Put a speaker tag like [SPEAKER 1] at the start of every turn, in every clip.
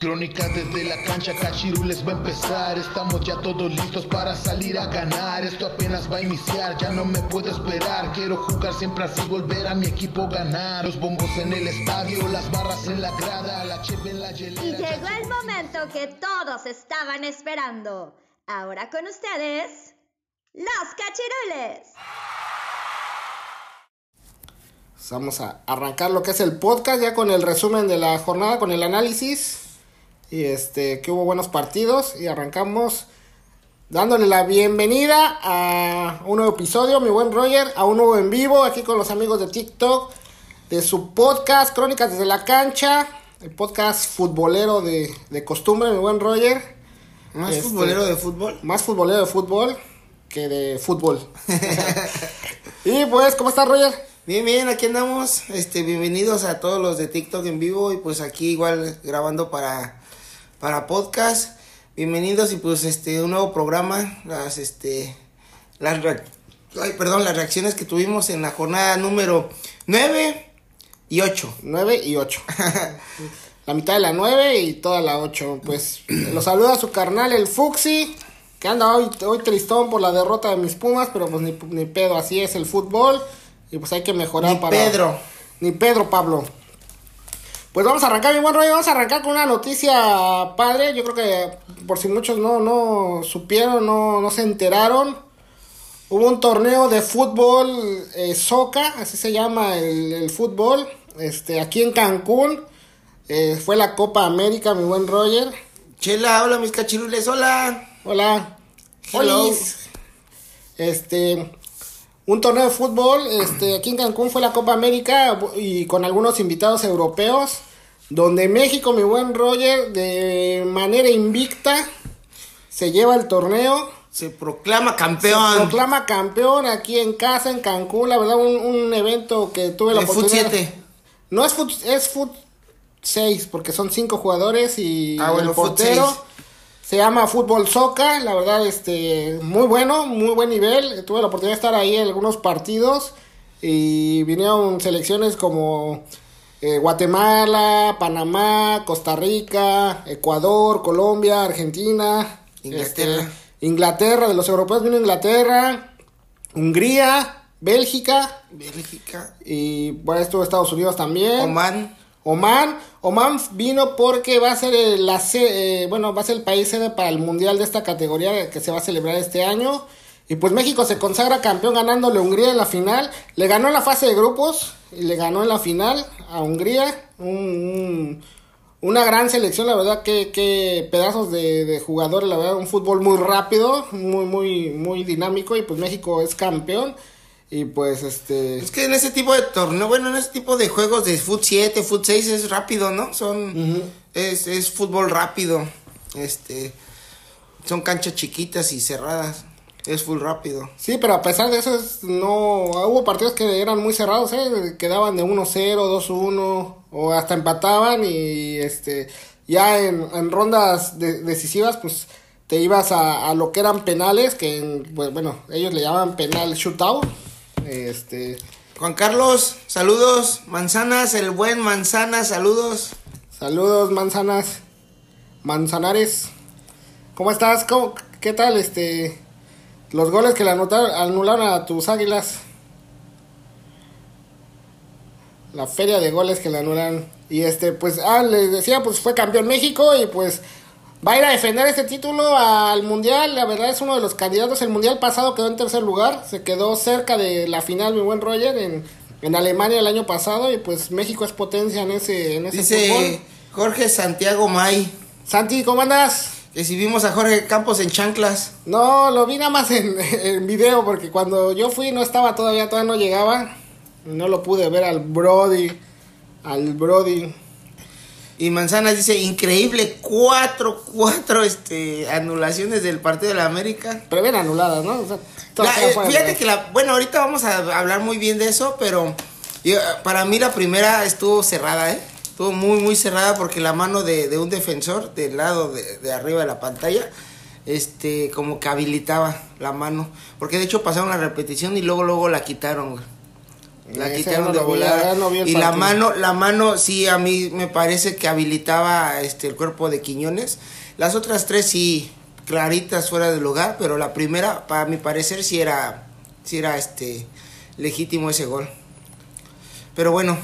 [SPEAKER 1] Crónica desde la cancha, Cachirules va a empezar. Estamos ya todos listos para salir a ganar. Esto apenas va a iniciar, ya no me puedo esperar. Quiero jugar siempre así, volver a mi equipo ganar. Los bombos en el estadio, las barras en la grada, la cheve en la hielera.
[SPEAKER 2] Y llegó el momento que todos estaban esperando. Ahora con ustedes, los Cachirules.
[SPEAKER 3] Vamos a arrancar lo que es el podcast ya con el resumen de la jornada, con el análisis. Y este, que hubo buenos partidos. Y arrancamos dándole la bienvenida a un nuevo episodio, mi buen Roger, a un nuevo en vivo aquí con los amigos de TikTok, de su podcast Crónicas desde la cancha, el podcast futbolero de, de costumbre, mi buen Roger.
[SPEAKER 4] ¿Más
[SPEAKER 3] Este,
[SPEAKER 4] futbolero de fútbol?
[SPEAKER 3] Más futbolero de fútbol que de fútbol. y pues, ¿cómo estás, Roger?
[SPEAKER 4] Bien, bien, aquí andamos. Este, bienvenidos a todos los de TikTok en vivo y pues aquí igual grabando para, para podcast. Bienvenidos y pues este, un nuevo programa. Las, este, las, ay, perdón, las reacciones que tuvimos en la jornada número 9 y 8.
[SPEAKER 3] 9 y 8. la mitad de la 9 y toda la 8. Pues los saluda su carnal, el Fuxi, que anda hoy, hoy tristón por la derrota de mis Pumas, pero pues ni, ni pedo, así es el fútbol. Y pues hay que mejorar
[SPEAKER 4] Ni
[SPEAKER 3] para.
[SPEAKER 4] Pedro.
[SPEAKER 3] Ni Pedro, Pablo. Pues vamos a arrancar, mi buen rollo. Vamos a arrancar con una noticia padre. Yo creo que por si muchos no, no supieron, no, no se enteraron. Hubo un torneo de fútbol eh, soca, así se llama el, el fútbol. Este, aquí en Cancún. Eh, fue la Copa América, mi buen Roger.
[SPEAKER 4] Chela, hola mis cachirules, hola.
[SPEAKER 3] Hola.
[SPEAKER 4] Hello.
[SPEAKER 3] Olis. Este, un torneo de fútbol, este, aquí en Cancún fue la Copa América y con algunos invitados europeos, donde México, mi buen Roger, de manera invicta, se lleva el torneo.
[SPEAKER 4] Se proclama
[SPEAKER 3] Se
[SPEAKER 4] campeón.
[SPEAKER 3] proclama campeón aquí en casa, en Cancún, la verdad, un, un evento que tuve la
[SPEAKER 4] Foot
[SPEAKER 3] oportunidad.
[SPEAKER 4] 7.
[SPEAKER 3] No es fut, es fut 6, porque son cinco jugadores y
[SPEAKER 4] Ah, bueno,
[SPEAKER 3] el portero. Se llama Fútbol Soca, la verdad, este, muy bueno, muy buen nivel. Tuve la oportunidad de estar ahí en algunos partidos y vinieron selecciones como eh, Guatemala, Panamá, Costa Rica, Ecuador, Colombia, Argentina,
[SPEAKER 4] Inglaterra.
[SPEAKER 3] este, Inglaterra, de los europeos vino Inglaterra, Hungría, Bélgica
[SPEAKER 4] Bélgica.
[SPEAKER 3] y bueno, estuvo Estados Unidos también.
[SPEAKER 4] Oman.
[SPEAKER 3] Oman, Oman vino porque va a ser el, eh, bueno, va a ser el país sede para el mundial de esta categoría que se va a celebrar este año. Y pues México se consagra campeón ganándole a Hungría en la final. Le ganó en la fase de grupos y le ganó en la final a Hungría. Un- un- una gran selección, la verdad, que, que pedazos de, de jugadores, la verdad, un fútbol muy rápido, muy, muy, muy dinámico. Y pues México es campeón. Y pues este.
[SPEAKER 4] Es que en ese tipo de torneo, bueno, en ese tipo de juegos de Foot 7, Foot 6 es rápido, ¿no? Son. es, es fútbol rápido. Este. Son canchas chiquitas y cerradas. Es full rápido.
[SPEAKER 3] Sí, pero a pesar de eso, es- no hubo partidos que eran muy cerrados, ¿eh? quedaban de 1-0, 2-1, o hasta empataban y este ya en, en rondas de- decisivas, pues te ibas a, a lo que eran penales, que en- pues, bueno, ellos le llaman penal shootout. Este,
[SPEAKER 4] Juan Carlos, saludos. Manzanas, el buen Manzanas, saludos.
[SPEAKER 3] saludos, manzanas, manzanares. ¿Cómo estás? ¿Cómo- ¿Qué tal este los goles que le anotaron, anularon a tus águilas? La feria de goles que le anulan. Y este, pues, ah, les decía, pues fue campeón México y pues va a ir a defender este título al Mundial. La verdad es uno de los candidatos. El Mundial pasado quedó en tercer lugar. Se quedó cerca de la final, mi buen Roger, en, en Alemania el año pasado. Y pues México es potencia en ese, en ese
[SPEAKER 4] Dice
[SPEAKER 3] fútbol.
[SPEAKER 4] Jorge Santiago May.
[SPEAKER 3] Santi, ¿cómo andas?
[SPEAKER 4] Que si vimos a Jorge Campos en chanclas.
[SPEAKER 3] No, lo vi nada más en, en video porque cuando yo fui no estaba todavía, todavía no llegaba. No lo pude ver al Brody. Al Brody.
[SPEAKER 4] Y Manzanas dice, increíble, cuatro, cuatro este, anulaciones del partido de la América.
[SPEAKER 3] Pero bien anuladas, ¿no? O sea,
[SPEAKER 4] La- eh, fíjate que la, bueno, ahorita vamos a hablar muy bien de eso, pero yo, para mí la primera estuvo cerrada, ¿eh? Estuvo muy, muy cerrada porque la mano de, de un defensor del lado de, de arriba de la pantalla, este, como que habilitaba la mano. Porque de hecho pasaron la repetición y luego, luego la quitaron, güey. La quitaron de volada.
[SPEAKER 3] no
[SPEAKER 4] y la mano, la mano sí a mí me parece que habilitaba este el cuerpo de Quiñones. Las otras tres sí claritas fuera del lugar, pero la primera para mi parecer sí era sí era este legítimo ese gol. Pero bueno,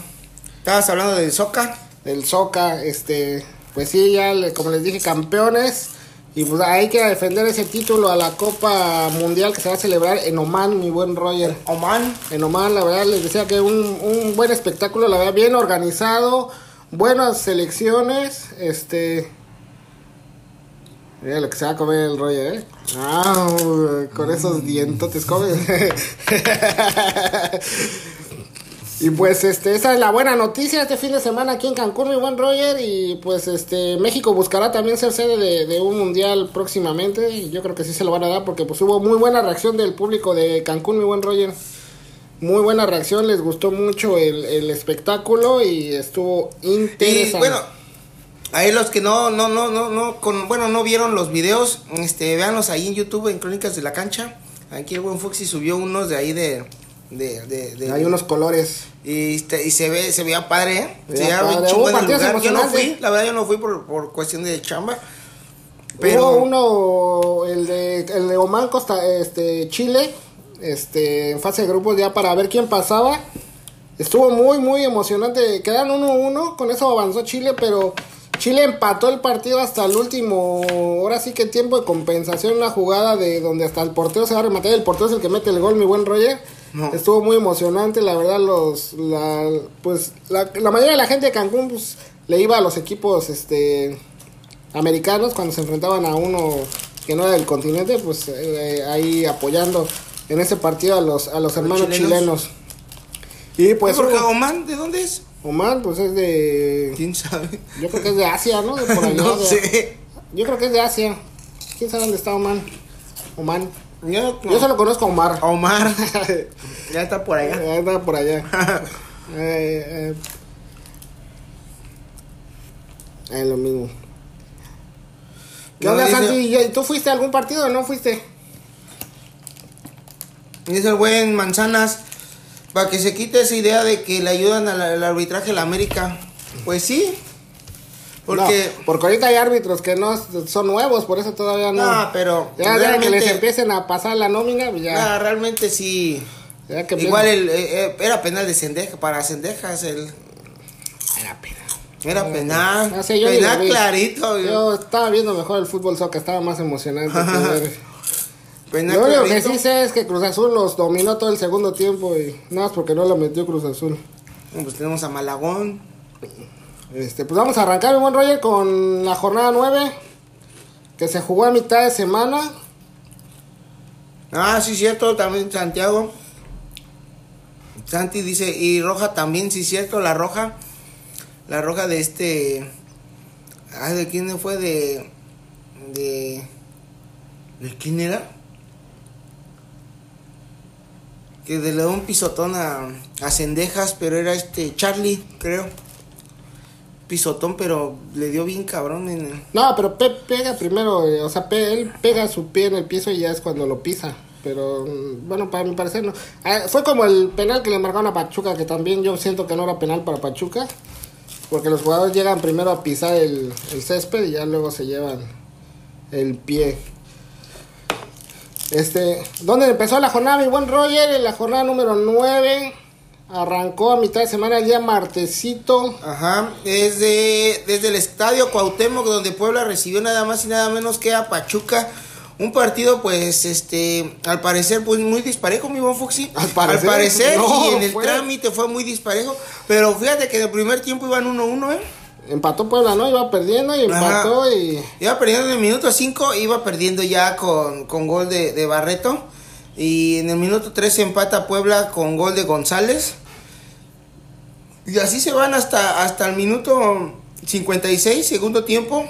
[SPEAKER 4] estabas hablando del Soca.
[SPEAKER 3] del Soca, este, pues sí, ya como les dije, campeones. Y pues hay que defender ese título a la Copa Mundial que se va a celebrar en Oman, mi buen Roger.
[SPEAKER 4] Oman.
[SPEAKER 3] En Oman, la verdad, les decía que un, un buen espectáculo, la verdad, bien organizado, buenas selecciones, este... Mira lo que se va a comer el Roger, ¿eh? Ah, con esos dientotes come. Y pues este, esa es la buena noticia este fin de semana aquí en Cancún, mi buen Roger. Y pues este, México buscará también ser sede de, un mundial próximamente. Y yo creo que sí se lo van a dar porque pues hubo muy buena reacción del público de Cancún, mi buen Roger. Muy buena reacción, les gustó mucho el, el espectáculo y estuvo interesante.
[SPEAKER 4] Bueno, ahí los que no, no, no, no, no, con, bueno, no vieron los videos, este, véanlos ahí en YouTube, en Crónicas de la Cancha. Aquí el buen Foxy subió unos de ahí de, de, de, de-
[SPEAKER 3] Hay unos colores.
[SPEAKER 4] y, este, y se ve, se veía padre, ¿eh?
[SPEAKER 3] Se veía padre. Hubo
[SPEAKER 4] lugar. Yo no fui, la verdad yo no fui por, por cuestión de chamba. Pero
[SPEAKER 3] Hubo uno, el de, el de Oman, Costa, este, Chile, este, en fase de grupos ya para ver quién pasaba. Estuvo muy, muy emocionante. Quedaron 1-1, con eso avanzó Chile, pero Chile empató el partido hasta el último, ahora sí que tiempo de compensación, una jugada de donde hasta el portero se va a rematar, el portero es el que mete el gol, mi buen Roger.
[SPEAKER 4] No.
[SPEAKER 3] Estuvo muy emocionante, la verdad, los, la, pues, la, la mayoría de la gente de Cancún, pues, le iba a los equipos, este, americanos cuando se enfrentaban a uno que no era del continente, pues eh, ahí apoyando en ese partido a los, a los hermanos
[SPEAKER 4] chilenos.
[SPEAKER 3] chilenos. Y pues
[SPEAKER 4] ¿por qué
[SPEAKER 3] hubo-
[SPEAKER 4] Oman? ¿De dónde es?
[SPEAKER 3] Oman, pues es de.
[SPEAKER 4] ¿Quién sabe?
[SPEAKER 3] Yo creo que es de Asia, ¿no? De por allá,
[SPEAKER 4] no
[SPEAKER 3] de-
[SPEAKER 4] sé.
[SPEAKER 3] Yo creo que es de Asia. ¿Quién sabe dónde está Oman? Oman.
[SPEAKER 4] Yo,
[SPEAKER 3] Yo solo conozco a Omar.
[SPEAKER 4] Omar. ya está por allá.
[SPEAKER 3] Ya Anda por allá. Eh, eh. Es lo mismo. ¿Qué
[SPEAKER 4] No,
[SPEAKER 3] onda,
[SPEAKER 4] dice-
[SPEAKER 3] Santi? ¿Y ¿Tú fuiste a algún partido o no fuiste?
[SPEAKER 4] Dice el buen Manzanas, para que se quite esa idea de que le ayudan al, al arbitraje a la América. Pues sí, porque...
[SPEAKER 3] No, porque ahorita hay árbitros que no son nuevos, por eso todavía no.
[SPEAKER 4] No, pero
[SPEAKER 3] ya, ya que les empiecen a pasar la nómina, pues ya.
[SPEAKER 4] Ah, realmente sí.
[SPEAKER 3] ya que
[SPEAKER 4] Igual el, eh, eh, era penal de Sendeja, para Sendejas el...
[SPEAKER 3] Era pena.
[SPEAKER 4] Era penal.
[SPEAKER 3] No sé, yo
[SPEAKER 4] penal
[SPEAKER 3] lo vi.
[SPEAKER 4] clarito.
[SPEAKER 3] Yo estaba viendo mejor el fútbol soccer, estaba más emocionante.
[SPEAKER 4] Penal
[SPEAKER 3] Lo único que sí sé es que Cruz Azul los dominó todo el segundo tiempo y nada más porque no lo metió Cruz Azul.
[SPEAKER 4] Pues tenemos a Malagón.
[SPEAKER 3] Este, pues vamos a arrancar, mi buen Roger, con la jornada 9 que se jugó a mitad de semana.
[SPEAKER 4] Ah, sí, cierto, también Santiago. Santi dice, y Roja también, sí, cierto, la Roja. La Roja de este... Ah, ¿de quién fue? De... De... ¿De quién era? Que le dio un pisotón a, a Cendejas, pero era este Charlie, creo. Pisotón, pero le dio bien cabrón en.
[SPEAKER 3] No, pero Pep pega primero, eh, o sea, pe- él pega su pie en el piso y ya es cuando lo pisa. Pero mm, bueno, para mi parecer no. Ah, fue como el penal que le marcaron a Pachuca, que también yo siento que no era penal para Pachuca. Porque los jugadores llegan primero a pisar el, el césped y ya luego se llevan el pie. Este, ¿dónde empezó la jornada, mi buen Roger? En la jornada número 9. Arrancó a mitad de semana el día martesito.
[SPEAKER 4] Ajá, desde, desde el estadio Cuauhtémoc, donde Puebla recibió nada más y nada menos que a Pachuca. Un partido, pues, este, al parecer, pues muy disparejo, mi buen Fuxi.
[SPEAKER 3] Al parecer,
[SPEAKER 4] parecer,
[SPEAKER 3] no,
[SPEAKER 4] y en el
[SPEAKER 3] fue.
[SPEAKER 4] trámite fue muy disparejo. Pero fíjate que en el primer tiempo iban 1-1, ¿eh?
[SPEAKER 3] Empató Puebla, ¿no? Iba perdiendo y empató y...
[SPEAKER 4] Iba perdiendo en el minuto 5, iba perdiendo ya con, con gol de, de Barreto. Y en el minuto 3 empata Puebla con gol de González. Y así se van hasta, hasta el minuto 56, segundo tiempo.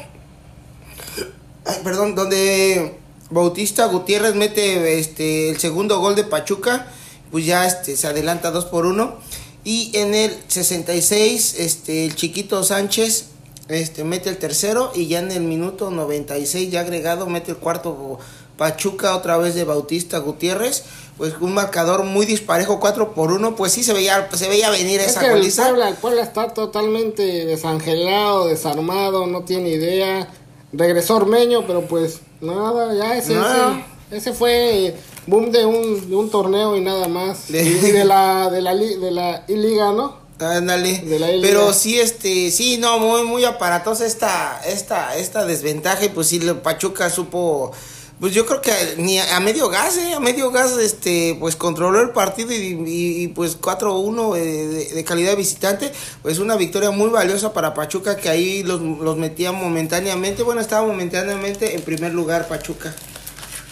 [SPEAKER 4] Perdón, donde Bautista Gutiérrez mete este, el segundo gol de Pachuca. Pues ya este, se adelanta 2 por 1. Y en el 66, este, el chiquito Sánchez este, mete el tercero. Y ya en el minuto 96, ya agregado, mete el cuarto Pachuca otra vez de Bautista Gutiérrez. pues un marcador muy disparejo 4 por 1, pues sí se veía se veía venir esa
[SPEAKER 3] que
[SPEAKER 4] goliza.
[SPEAKER 3] El Puebla, el Puebla está totalmente desangelado, desarmado, no tiene idea. Regresó Ormeño, pero pues nada, ya ese, ese, ese fue boom de un, de un torneo y nada más.
[SPEAKER 4] De-
[SPEAKER 3] Y de la de la de la I-Liga, ¿no?
[SPEAKER 4] Ándale. Pero sí, este, sí, no, muy, muy aparatosa esta, esta, esta desventaja y pues sí, Pachuca supo, pues yo creo que ni a, medio gas, eh, a medio gas, este, pues controló el partido y, y- pues 4-1 eh, de, calidad visitante, pues una victoria muy valiosa para Pachuca que ahí los, los metía momentáneamente, bueno, estaba momentáneamente en primer lugar Pachuca.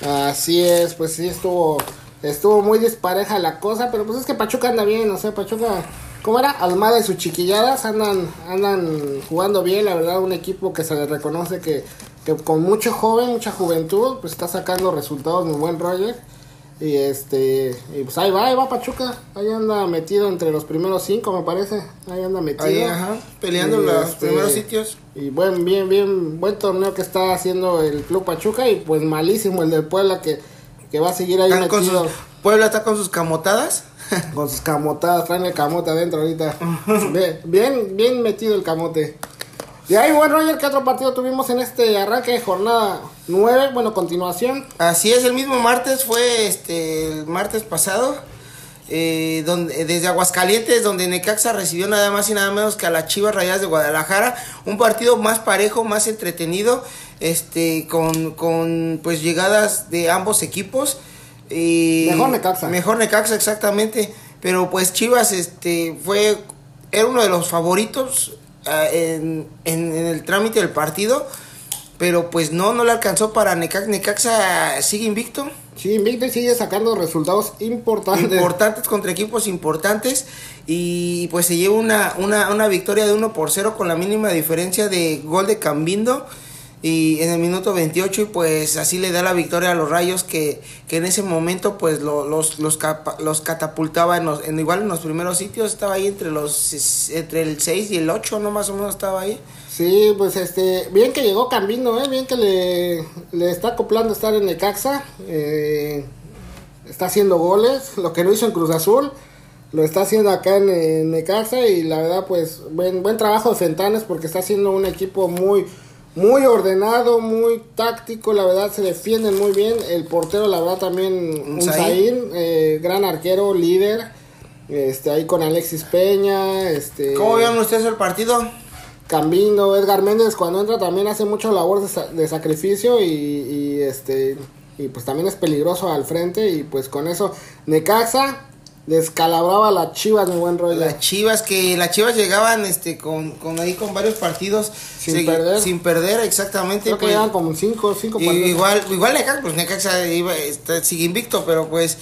[SPEAKER 3] Así es, pues sí estuvo estuvo muy dispareja la cosa, pero pues es que Pachuca anda bien, o sea, Pachuca, ¿cómo era? Almada y sus chiquilladas andan andan jugando bien, la verdad, un equipo que se le reconoce que, que con mucho joven, mucha juventud, pues está sacando resultados muy buen Roger. Y este, y pues ahí va, ahí va Pachuca, ahí anda metido entre los primeros cinco, me parece, ahí anda metido.
[SPEAKER 4] Ahí, ajá, peleando
[SPEAKER 3] Y,
[SPEAKER 4] los
[SPEAKER 3] este,
[SPEAKER 4] primeros sitios.
[SPEAKER 3] Y buen, bien, bien, buen torneo que está haciendo el Club Pachuca y pues malísimo el del Puebla que, que va a seguir ahí
[SPEAKER 4] Están con
[SPEAKER 3] metido
[SPEAKER 4] sus, Puebla está con sus camotadas.
[SPEAKER 3] con sus camotadas, traen el camote adentro ahorita. bien, bien, bien metido el camote. Y ahí, bueno, Roger, ¿qué otro partido tuvimos en este arranque de jornada 9? Bueno, continuación.
[SPEAKER 4] Así es, el mismo martes fue este el martes pasado, eh, donde desde Aguascalientes, donde Necaxa recibió nada más y nada menos que a las Chivas Rayadas de Guadalajara, un partido más parejo, más entretenido, este con, con pues llegadas de ambos equipos. y-
[SPEAKER 3] Mejor Necaxa.
[SPEAKER 4] Mejor Necaxa, exactamente. Pero pues Chivas este fue era uno de los favoritos en, en- en el trámite del partido. Pero pues no, no le alcanzó para Necaxa. Necaxa sigue invicto.
[SPEAKER 3] Sí, Invicto y sigue sacando resultados importantes.
[SPEAKER 4] Importantes contra equipos importantes. Y pues se lleva una, una, una victoria de 1 por 0 con la mínima diferencia de gol de Cambindo. Y en el minuto 28 y pues así le da la victoria a los Rayos que, que en ese momento pues lo- los, los, capa- los catapultaba en, los- en igual en los primeros sitios. Estaba ahí entre, los, entre el 6 y el 8 no más o menos estaba ahí.
[SPEAKER 3] Sí, pues este, bien que llegó Cambino, ¿eh? bien que le, le está acoplando estar en Necaxa, eh, está haciendo goles, lo que no hizo en Cruz Azul, lo está haciendo acá en, en Necaxa y la verdad pues buen, buen trabajo de Fentanes porque está haciendo un equipo muy, muy ordenado, muy táctico, la verdad se defienden muy bien, el portero la verdad también.
[SPEAKER 4] Zain,
[SPEAKER 3] eh, gran arquero, líder, este, ahí con Alexis Peña, este...
[SPEAKER 4] ¿Cómo vieron ustedes el partido?
[SPEAKER 3] Cambino, Edgar Méndez cuando entra también hace mucho labor de, sa- de sacrificio y, y, este y pues también es peligroso al frente y pues con eso Necaxa descalabraba a las Chivas mi buen rollo.
[SPEAKER 4] Las Chivas que las Chivas llegaban este con, con ahí con varios partidos
[SPEAKER 3] Sin perder.
[SPEAKER 4] sin perder exactamente
[SPEAKER 3] Creo que
[SPEAKER 4] pues,
[SPEAKER 3] llevan como cinco, cinco
[SPEAKER 4] y-
[SPEAKER 3] partidos.
[SPEAKER 4] igual igual Necaxa pues Necaxa iba, está- sigue invicto pero pues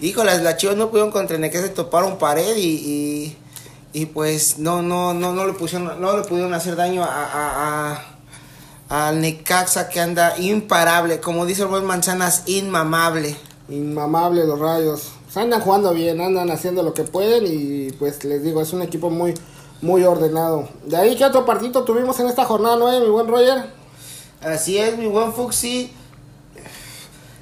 [SPEAKER 4] híjole las Chivas no pudieron contra Necaxa toparon pared y, y, y, pues no no no no le pusieron no le pudieron hacer daño a, a, a- al Necaxa que anda imparable como dice el buen Manzanas inmamable
[SPEAKER 3] Inmamable los rayos. Pues andan jugando bien, andan haciendo lo que pueden y pues les digo, es un equipo muy muy ordenado. De ahí, ¿qué otro partido tuvimos en esta jornada 9, mi buen Roger?
[SPEAKER 4] Así es, mi buen Fuxi.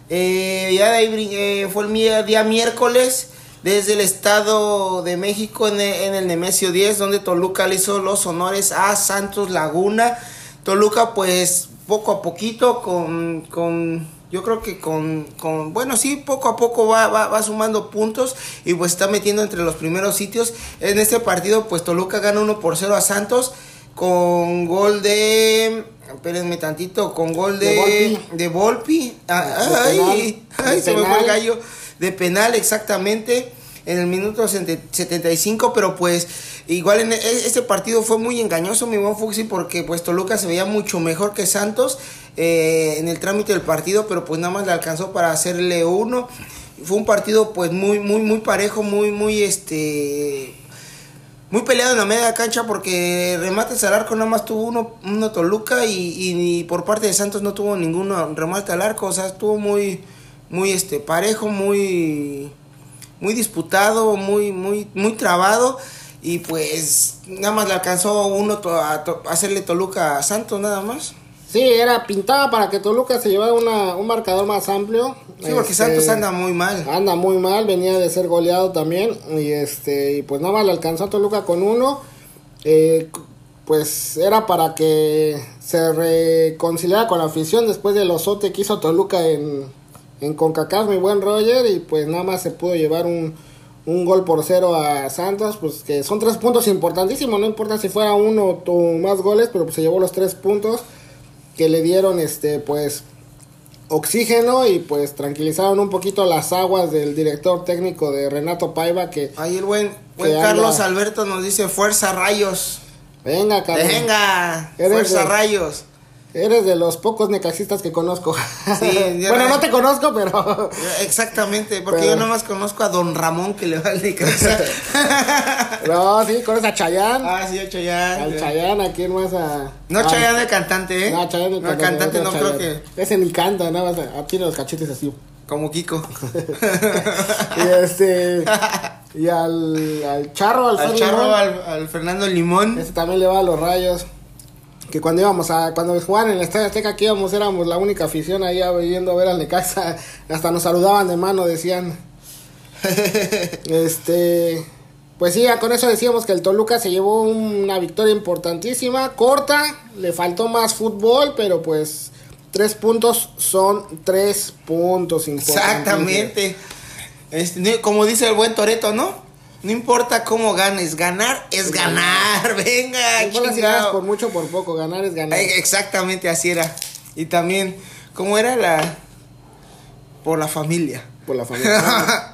[SPEAKER 4] Eh, ya de ahí eh, fue el día miércoles desde el Estado de México en el, en el Nemesio 10, donde Toluca le hizo los honores a Santos Laguna. Toluca, pues poco a poquito, con, con yo creo que con, con, bueno, sí, poco a poco va, va, va sumando puntos y pues está metiendo entre los primeros sitios. En este partido, pues Toluca gana 1 por 0 a Santos con gol de, espérenme tantito, con gol de,
[SPEAKER 3] De Volpi.
[SPEAKER 4] de. Ah,
[SPEAKER 3] De
[SPEAKER 4] ay,
[SPEAKER 3] penal.
[SPEAKER 4] ay,
[SPEAKER 3] De
[SPEAKER 4] se me fue el
[SPEAKER 3] penal.
[SPEAKER 4] gallo. De penal, exactamente. En el minuto 75, pero pues igual en e- este partido fue muy engañoso, mi buen Fuxi, porque pues Toluca se veía mucho mejor que Santos eh, en el trámite del partido, pero pues nada más le alcanzó para hacerle uno. Fue un partido pues muy, muy, muy parejo, muy, muy este muy peleado en la media cancha porque remates al arco nada más tuvo uno, uno Toluca y, y- por parte de Santos no tuvo ninguno remate al arco, o sea, estuvo muy, muy este parejo, muy, muy disputado, muy, muy, muy trabado y pues nada más le alcanzó uno a, a hacerle Toluca a Santos nada más.
[SPEAKER 3] Sí, era pintaba para que Toluca se llevara una, un marcador más amplio.
[SPEAKER 4] Sí, porque
[SPEAKER 3] Este,
[SPEAKER 4] Santos anda muy mal.
[SPEAKER 3] Anda muy mal, venía de ser goleado también. Y este, y pues nada más le alcanzó a Toluca con uno. Eh, pues era para que se reconciliara con la afición después del osote que hizo Toluca en, en CONCACAF, mi buen Roger. Y pues nada más se pudo llevar un, un gol por cero a Santos. Pues que son tres puntos importantísimos. No importa si fuera uno o más goles, pero pues se llevó los tres puntos que le dieron este pues oxígeno y pues tranquilizaron un poquito las aguas del director técnico de Renato Paiva que
[SPEAKER 4] Ahí el buen, buen Carlos
[SPEAKER 3] anda-
[SPEAKER 4] Alberto nos dice fuerza rayos.
[SPEAKER 3] venga Carlos,
[SPEAKER 4] Venga, fuerza
[SPEAKER 3] de-
[SPEAKER 4] rayos.
[SPEAKER 3] Eres de los pocos necaxistas que conozco
[SPEAKER 4] Sí,
[SPEAKER 3] bueno
[SPEAKER 4] no-
[SPEAKER 3] no te conozco pero
[SPEAKER 4] Exactamente, porque
[SPEAKER 3] Pero-
[SPEAKER 4] yo nomás conozco a Don Ramón que le va al Necaxa.
[SPEAKER 3] no sí conoces a Chayán
[SPEAKER 4] ah, sí, Chayán.
[SPEAKER 3] al Chayán a quién más a
[SPEAKER 4] No
[SPEAKER 3] a-
[SPEAKER 4] Chayán el cantante, ¿eh?
[SPEAKER 3] no, Chayán el
[SPEAKER 4] No, el cantante no creo que...
[SPEAKER 3] ese ni canta nada más ah, tiene los cachetes así
[SPEAKER 4] Como Kiko.
[SPEAKER 3] y este y al, al charro al,
[SPEAKER 4] al Charro,
[SPEAKER 3] Limón.
[SPEAKER 4] al, al Fernando Limón.
[SPEAKER 3] Ese también le va a los rayos. Que cuando íbamos a, cuando jugaban en el Estadio Azteca, aquí íbamos, éramos la única afición ahí yendo a ver al Necaxa. Hasta nos saludaban de mano, decían. este. Pues sí, con eso decíamos que el Toluca se llevó una victoria importantísima, corta, le faltó más fútbol, pero pues tres puntos son tres puntos.
[SPEAKER 4] Exactamente. Este, como dice el buen Toreto, ¿no? No importa cómo ganes, ganar es ganar. Venga,
[SPEAKER 3] No si ganas por mucho o por poco, ganar es ganar.
[SPEAKER 4] Exactamente así era. Y también, ¿cómo era la...? Por la familia.
[SPEAKER 3] Por la familia.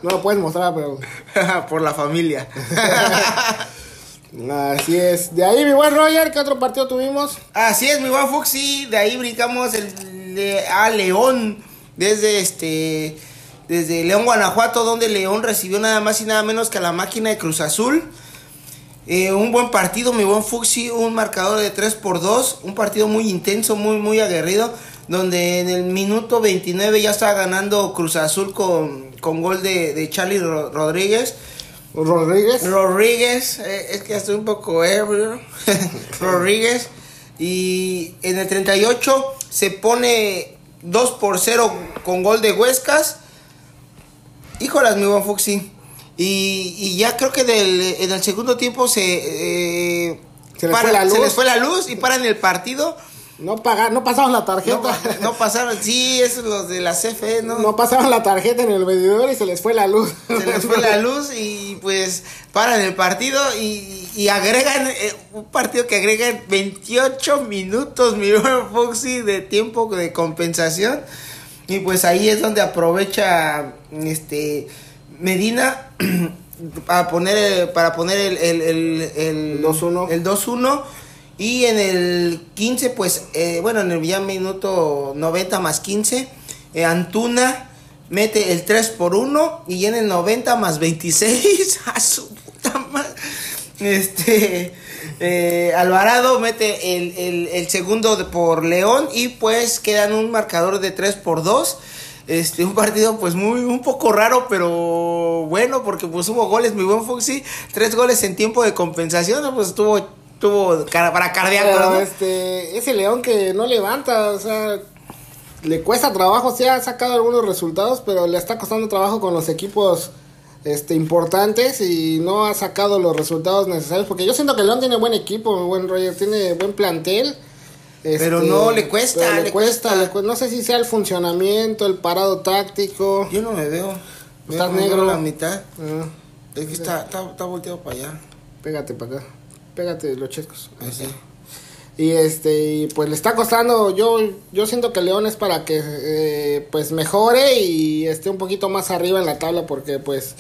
[SPEAKER 3] No, no lo puedes mostrar, pero.
[SPEAKER 4] Por la familia.
[SPEAKER 3] Así es. De ahí, mi buen Roger, ¿qué otro partido tuvimos?
[SPEAKER 4] Así es, mi buen Fuxi. De ahí brincamos el, de- a León. Desde este. Desde León, Guanajuato, donde León recibió nada más y nada menos que a la máquina de Cruz Azul. Eh, un buen partido, mi buen Fuxi. Un marcador de 3 por 2. Un partido muy intenso, muy, muy aguerrido. Donde en el minuto 29 ya estaba ganando Cruz Azul con, con gol de, de Charlie Ro- Rodríguez.
[SPEAKER 3] Rodríguez.
[SPEAKER 4] Rodríguez, eh, es que estoy un poco ebrio. Rodríguez. Y en el 38 se pone 2 por 0 con gol de Huescas. Híjolas, mi buen Fuxi. Y, y ya creo que del- en el segundo tiempo se, eh,
[SPEAKER 3] Se les fue la
[SPEAKER 4] se
[SPEAKER 3] luz.
[SPEAKER 4] les fue la luz y paran el partido.
[SPEAKER 3] No paga, no pasaron la
[SPEAKER 4] No,
[SPEAKER 3] tarjeta.
[SPEAKER 4] no pasaron, sí, esos los de la CFE, ¿no?
[SPEAKER 3] No pasaron la tarjeta en el medidor y se les fue la luz.
[SPEAKER 4] Se les fue la luz y pues paran el partido y, y agregan eh, un partido que agregan 28 minutos, mi buen Foxy, de tiempo de compensación. Y pues ahí es donde aprovecha este Medina para poner el, para poner el, el, el, el
[SPEAKER 3] 2-1.
[SPEAKER 4] el 2-1. Y en el 15, pues, eh, bueno, en el ya minuto 90 más 15, eh, Antuna mete el 3 por 1 y en el 90 más 26, a su puta madre. Este, eh, Alvarado mete el, el- el segundo de- por León y pues quedan un marcador de 3 por 2. Este, un partido pues muy, un poco raro, pero bueno, porque pues hubo goles, mi buen Foxy, tres goles en tiempo de compensación, pues estuvo, tuvo para cardíaco,
[SPEAKER 3] este, ese León que no levanta, o sea, le cuesta trabajo, sí ha sacado algunos resultados, pero le está costando trabajo con los equipos este importantes y no ha sacado los resultados necesarios porque yo siento que León tiene buen equipo, buen Roger, tiene buen plantel.
[SPEAKER 4] Pero
[SPEAKER 3] este,
[SPEAKER 4] no, le cuesta,
[SPEAKER 3] le,
[SPEAKER 4] le
[SPEAKER 3] cuesta,
[SPEAKER 4] cuesta.
[SPEAKER 3] le cu- no sé si sea el funcionamiento, el parado táctico.
[SPEAKER 4] Yo no me veo.
[SPEAKER 3] Estás
[SPEAKER 4] Veo
[SPEAKER 3] negro.
[SPEAKER 4] la mitad.
[SPEAKER 3] Ah,
[SPEAKER 4] Es que está, está, está volteado para allá.
[SPEAKER 3] pégate para acá. Pégate los chescos.
[SPEAKER 4] Así.
[SPEAKER 3] Y este, pues le está costando, yo, yo siento que León es para que eh, pues mejore y esté un poquito más arriba en la tabla porque pues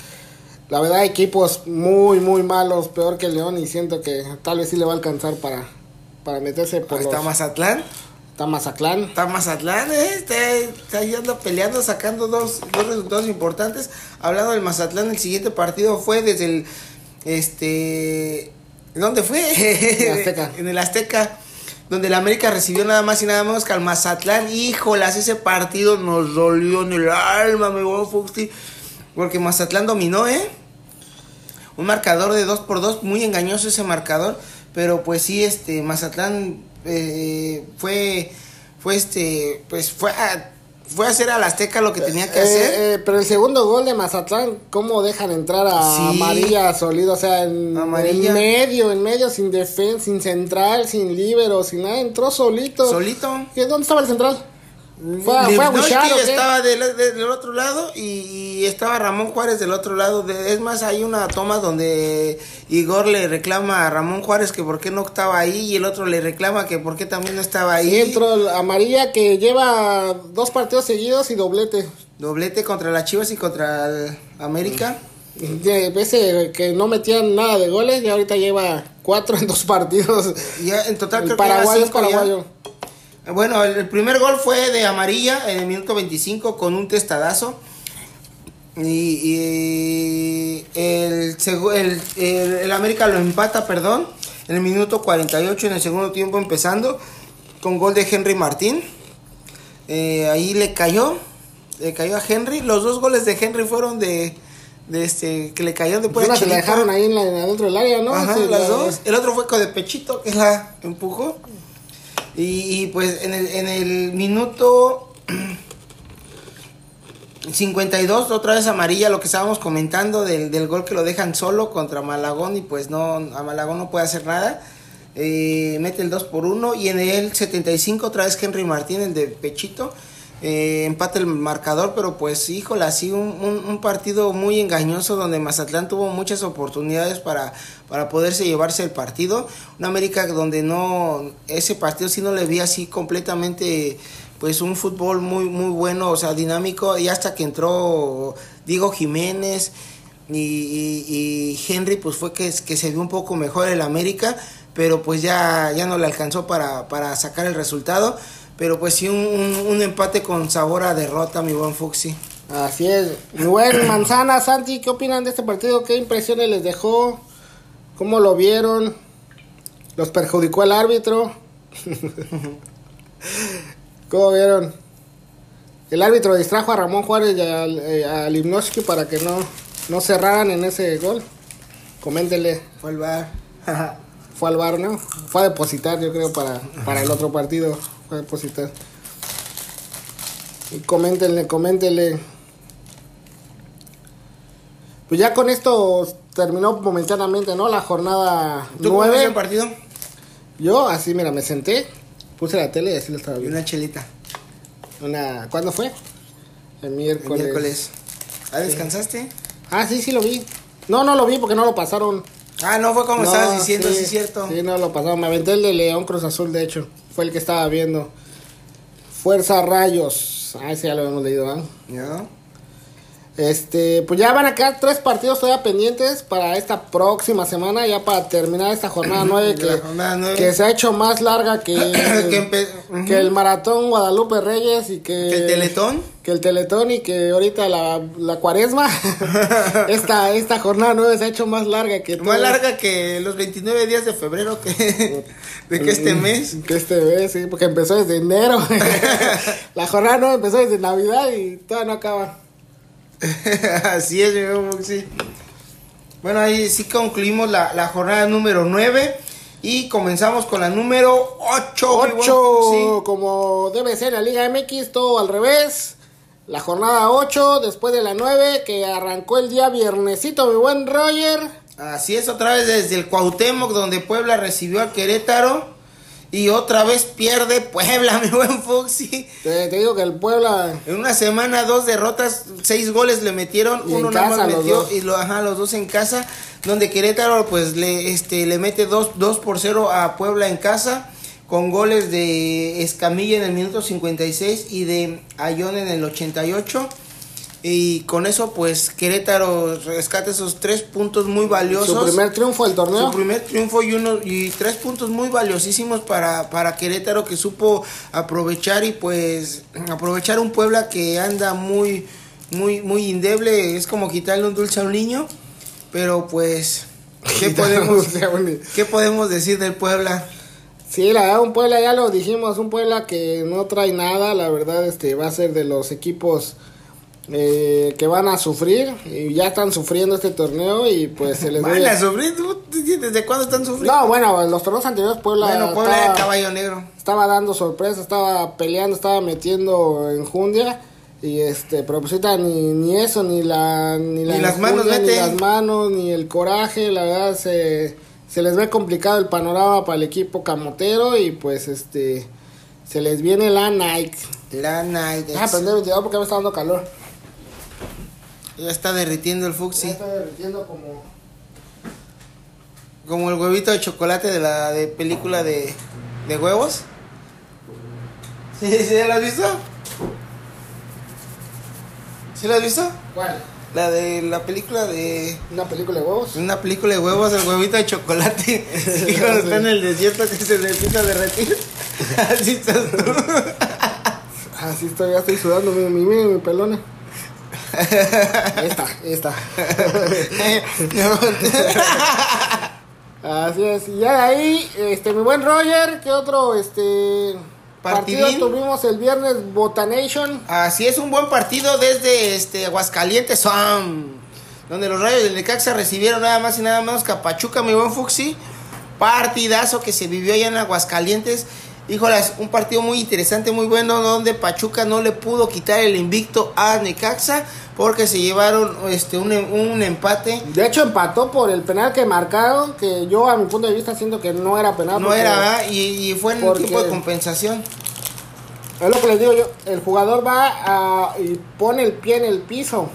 [SPEAKER 3] la verdad equipos muy muy malos, peor que León y siento que tal vez sí le va a alcanzar para, para meterse por
[SPEAKER 4] está
[SPEAKER 3] los,
[SPEAKER 4] Mazatlán.
[SPEAKER 3] está Mazatlán.
[SPEAKER 4] Está Mazatlán, eh. Está, está ahí anda peleando, sacando dos, dos resultados importantes. Hablando del Mazatlán, el siguiente partido fue desde el. Este. ¿Dónde fue?
[SPEAKER 3] En el Azteca.
[SPEAKER 4] en el Azteca. Donde el América recibió nada más y nada menos que al Mazatlán. Híjolas, ese partido nos dolió en el alma, mi buen Fuxti. Porque Mazatlán dominó, ¿eh? Un marcador de 2 por 2 muy engañoso ese marcador. Pero pues sí, este, Mazatlán eh, fue, fue este, pues fue a, fue a hacer al Azteca lo que tenía que
[SPEAKER 3] Eh,
[SPEAKER 4] hacer.
[SPEAKER 3] eh, pero el segundo gol de Mazatlán, ¿cómo dejan entrar a
[SPEAKER 4] Sí.
[SPEAKER 3] María Solido? O sea, en,
[SPEAKER 4] Amarilla.
[SPEAKER 3] en medio, en medio, sin defensa, sin central, sin líbero, sin nada, entró solito.
[SPEAKER 4] Solito.
[SPEAKER 3] ¿Y ¿Dónde estaba el central? ¿Fue, fue
[SPEAKER 4] estaba del, de- del otro lado y, y estaba Ramón Juárez del otro lado. De- es más, hay una toma donde Igor le reclama a Ramón Juárez que por qué no estaba ahí y el otro le reclama que por qué también no estaba ahí.
[SPEAKER 3] Y entró el Amarilla que lleva dos partidos seguidos y doblete.
[SPEAKER 4] Doblete contra las Chivas y contra el América.
[SPEAKER 3] De- Ese que no metían nada de goles y ahorita lleva cuatro en dos partidos.
[SPEAKER 4] Ya, en total
[SPEAKER 3] El
[SPEAKER 4] creo que lleva
[SPEAKER 3] paraguayo es
[SPEAKER 4] ya. Bueno, el, el primer gol fue de Amarilla en el minuto 25 con un testadazo. Y, y el, el, el- el América lo empata, perdón, en el minuto 48 en el segundo tiempo empezando con gol de Henry Martín. Eh, ahí le cayó, le cayó a Henry. Los dos goles de Henry fueron de, de este que le cayó después
[SPEAKER 3] Una
[SPEAKER 4] de
[SPEAKER 3] se la dejaron ahí en la, en adentro del área, ¿no?
[SPEAKER 4] Ajá,
[SPEAKER 3] Sí,
[SPEAKER 4] las
[SPEAKER 3] la-
[SPEAKER 4] dos. El otro fue con de pechito que la empujó. Y, pues en el, en el minuto 52, otra vez amarilla, lo que estábamos comentando del, del gol que lo dejan solo contra Malagón y pues no, a Malagón no puede hacer nada. Eh, mete el 2 por 1 y en el 75 otra vez Henry Martín, el de Pechito. Eh, el marcador, pero pues híjole, así un, un, partido muy engañoso donde Mazatlán tuvo muchas oportunidades para, para poderse llevarse el partido. Una América donde no, ese partido sí no le vi así completamente pues un fútbol muy muy bueno, o sea, dinámico, y hasta que entró Diego Jiménez y Henry, pues fue que, que se vio un poco mejor el América, pero pues ya, ya no le alcanzó para, para sacar el resultado, pero pues sí un, un- un empate con sabor a derrota, mi buen Fuxi.
[SPEAKER 3] Así es. Mi buen Manzana, Santi, ¿qué opinan de este partido? ¿Qué impresiones les dejó? ¿Cómo lo vieron? ¿Los perjudicó el árbitro? ¿Cómo vieron? El árbitro distrajo a Ramón Juárez y al, eh, a Limnoski para que no, no cerraran en ese gol. Coméntenle.
[SPEAKER 4] Fue el bar.
[SPEAKER 3] Fue al bar, ¿no? Fue a depositar, yo creo, para, para el otro partido. A depositar. Y coméntenle, coméntenle. Pues ya con esto terminó momentáneamente, ¿no? La jornada
[SPEAKER 4] ¿Tú cómo viste el
[SPEAKER 3] 9.
[SPEAKER 4] partido?
[SPEAKER 3] Yo así, mira, me senté, puse la tele y así lo estaba
[SPEAKER 4] Y
[SPEAKER 3] viendo.
[SPEAKER 4] una chelita.
[SPEAKER 3] Una, ¿Cuándo fue? El
[SPEAKER 4] El
[SPEAKER 3] miércoles.
[SPEAKER 4] ¿Ah, descansaste?
[SPEAKER 3] Ah, sí, sí lo vi. No, no lo vi porque no lo pasaron.
[SPEAKER 4] Ah, no fue como
[SPEAKER 3] No,
[SPEAKER 4] estabas diciendo, sí, es cierto.
[SPEAKER 3] Sí, no lo pasaron. Me aventé el de León Cruz Azul, de hecho. Fue el que estaba viendo. Fuerza Rayos. Ah, ese ya lo hemos leído, ¿ah?
[SPEAKER 4] ¿Ya?
[SPEAKER 3] Este, pues ya van a quedar tres partidos todavía pendientes para esta próxima semana, ya para terminar esta jornada 9
[SPEAKER 4] De la
[SPEAKER 3] que,
[SPEAKER 4] jornada nueve.
[SPEAKER 3] que se ha hecho más larga que,
[SPEAKER 4] Que
[SPEAKER 3] el maratón Guadalupe Reyes y que,
[SPEAKER 4] ¿Que el Teletón?
[SPEAKER 3] que el Teletón y que ahorita la, la cuaresma, esta, esta jornada 9 se ha hecho más larga que
[SPEAKER 4] Más
[SPEAKER 3] todo-
[SPEAKER 4] larga que los 29 días de febrero que de que este mes.
[SPEAKER 3] Que este mes, sí, porque empezó desde enero. la jornada 9 empezó desde Navidad y todavía no acaba.
[SPEAKER 4] Así es, mi Muxi. Bueno, ahí sí concluimos la, la jornada número 9 y comenzamos con la número 8.
[SPEAKER 3] 8, como debe ser la Liga MX, todo al revés. La jornada 8, después de la 9, que arrancó el día viernesito, mi buen Roger.
[SPEAKER 4] Así es, otra vez desde el Cuauhtémoc, donde Puebla recibió al Querétaro. Y otra vez pierde Puebla, mi buen Fuxi.
[SPEAKER 3] Te, te digo que el Puebla
[SPEAKER 4] En una semana, dos derrotas, seis goles le metieron,
[SPEAKER 3] Y en
[SPEAKER 4] uno nada más metió
[SPEAKER 3] dos.
[SPEAKER 4] y lo, ajá, los dos en casa, donde Querétaro pues le, este, le mete dos, dos por 0 a Puebla en casa, con goles de Escamilla en el minuto 56 y de Ayón en el 88. Y con eso pues Querétaro rescata esos tres puntos muy valiosos.
[SPEAKER 3] su primer triunfo del torneo.
[SPEAKER 4] Su primer triunfo y uno y tres puntos muy valiosísimos para, para Querétaro que supo aprovechar y pues aprovechar un Puebla que anda muy muy muy indeble, es como quitarle un dulce a un niño, pero pues ¿qué podemos qué podemos decir del Puebla?
[SPEAKER 3] Sí, la verdad, un Puebla, ya lo dijimos, un Puebla que no trae nada, la verdad, este va a ser de los equipos eh, que van a sufrir y ya están sufriendo este torneo y pues se les
[SPEAKER 4] Van. ¿desde cuándo están sufriendo?
[SPEAKER 3] No, bueno, en los torneos anteriores Puebla,
[SPEAKER 4] bueno, Puebla
[SPEAKER 3] estaba,
[SPEAKER 4] caballo negro.
[SPEAKER 3] estaba dando sorpresa, estaba peleando, estaba metiendo en jundia y este, pero pues ahorita ni, ni eso, ni la ni, la
[SPEAKER 4] Ni las manos
[SPEAKER 3] enjundia, ni las manos, ni el coraje, la verdad se, se les ve complicado el panorama para el equipo camotero y pues este se les viene la Nike.
[SPEAKER 4] La Night.
[SPEAKER 3] Deja prender el ventilador porque me está dando calor.
[SPEAKER 4] Ya está derritiendo el
[SPEAKER 3] Ya
[SPEAKER 4] Fuxi.
[SPEAKER 3] está derritiendo como
[SPEAKER 4] Como el huevito de chocolate de la de película de, de huevos. ¿Sí, ¿Sí lo has visto? ¿Sí lo has visto?
[SPEAKER 3] ¿Cuál?
[SPEAKER 4] La de la película de...
[SPEAKER 3] Una película de huevos.
[SPEAKER 4] Una película de huevos, el huevito de chocolate. y cuando está en el desierto que se le empieza a derretir. Así estás tú.
[SPEAKER 3] Así estoy, ya estoy sudando, miren, miren, miren mi pelone. Ahí está. Así es, y ya de ahí, este, mi buen Roger, ¿qué otro, este, partido
[SPEAKER 4] Partidín.
[SPEAKER 3] tuvimos el viernes? Botanation.
[SPEAKER 4] Así es, un buen partido desde este Aguascalientes, son, donde los rayos del Necaxa recibieron nada más y nada menos que a Pachuca, mi buen Fuxi. Partidazo que se vivió allá en Aguascalientes. Híjolas, un partido muy interesante, muy bueno, donde Pachuca no le pudo quitar el invicto a Necaxa porque se llevaron este un, un empate.
[SPEAKER 3] De hecho, empató por el penal que marcaron, que yo a mi punto de vista siento que no era penal.
[SPEAKER 4] No era, y, y fue en un tipo de compensación.
[SPEAKER 3] Es lo que les digo yo, el jugador va a, y pone el pie en el piso.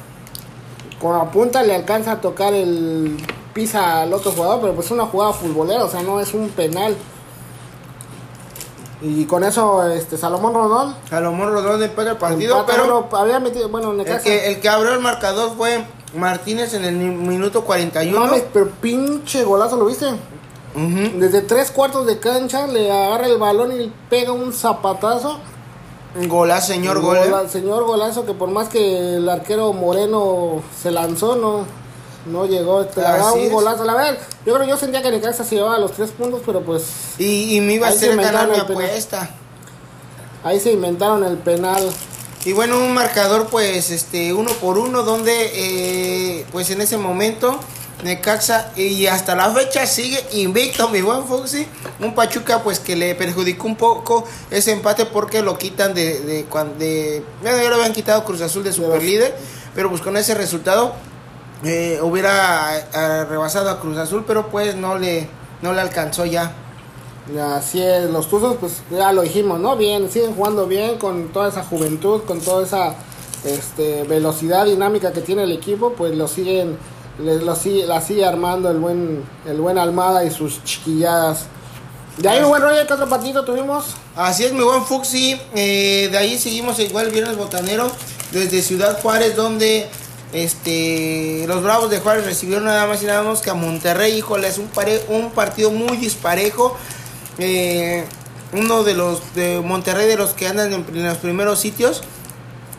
[SPEAKER 3] Con la punta le alcanza a tocar el pisa al otro jugador, pero pues es una jugada futbolera, o sea, no es un penal. Y con eso, este Salomón Rodón,
[SPEAKER 4] Salomón Rodón empata el partido,
[SPEAKER 3] empata
[SPEAKER 4] pero
[SPEAKER 3] había metido, bueno,
[SPEAKER 4] el que, el que abrió el marcador fue Martínez en el mi- minuto 41.
[SPEAKER 3] No pero pinche golazo, ¿lo viste? Desde tres cuartos de cancha le agarra el balón y pega un zapatazo.
[SPEAKER 4] Golazo, señor gol. ¿eh?
[SPEAKER 3] Gola- señor golazo que por más que el arquero Moreno se lanzó, no, no llegó. Te la daba
[SPEAKER 4] Así
[SPEAKER 3] un golazo. La verdad, yo creo yo sentía que Necaxa se llevaba los tres puntos, pero pues
[SPEAKER 4] Y, y me iba a hacer ganar mi apuesta.
[SPEAKER 3] ahí se inventaron el penal.
[SPEAKER 4] Y bueno, un marcador pues este uno por uno donde eh, pues en ese momento Necaxa y hasta la fecha sigue invicto mi buen Foxy. Un Pachuca pues que le perjudicó un poco ese empate porque lo quitan de, de cuando de, bueno, ya lo habían quitado Cruz Azul de super líder, pero pues con ese resultado eh, hubiera eh, rebasado a Cruz Azul, pero pues no le no le alcanzó ya.
[SPEAKER 3] Así es, los Tuzos, pues ya lo dijimos, ¿no? Bien, siguen jugando bien con toda esa juventud, con toda esa este, velocidad dinámica que tiene el equipo, pues lo siguen, les, lo sigue, la sigue armando el buen, el buen Almada y sus chiquilladas. De ahí, buen Roger, ¿qué otro partido tuvimos?
[SPEAKER 4] Así es, mi buen Fuxi. Eh, de ahí seguimos igual el viernes botanero desde Ciudad Juárez, donde este los Bravos de Juárez recibieron nada más y nada menos que a Monterrey. Híjole, es un, pare- un partido muy disparejo. Eh, uno de los de Monterrey, de los que andan en, en los primeros sitios,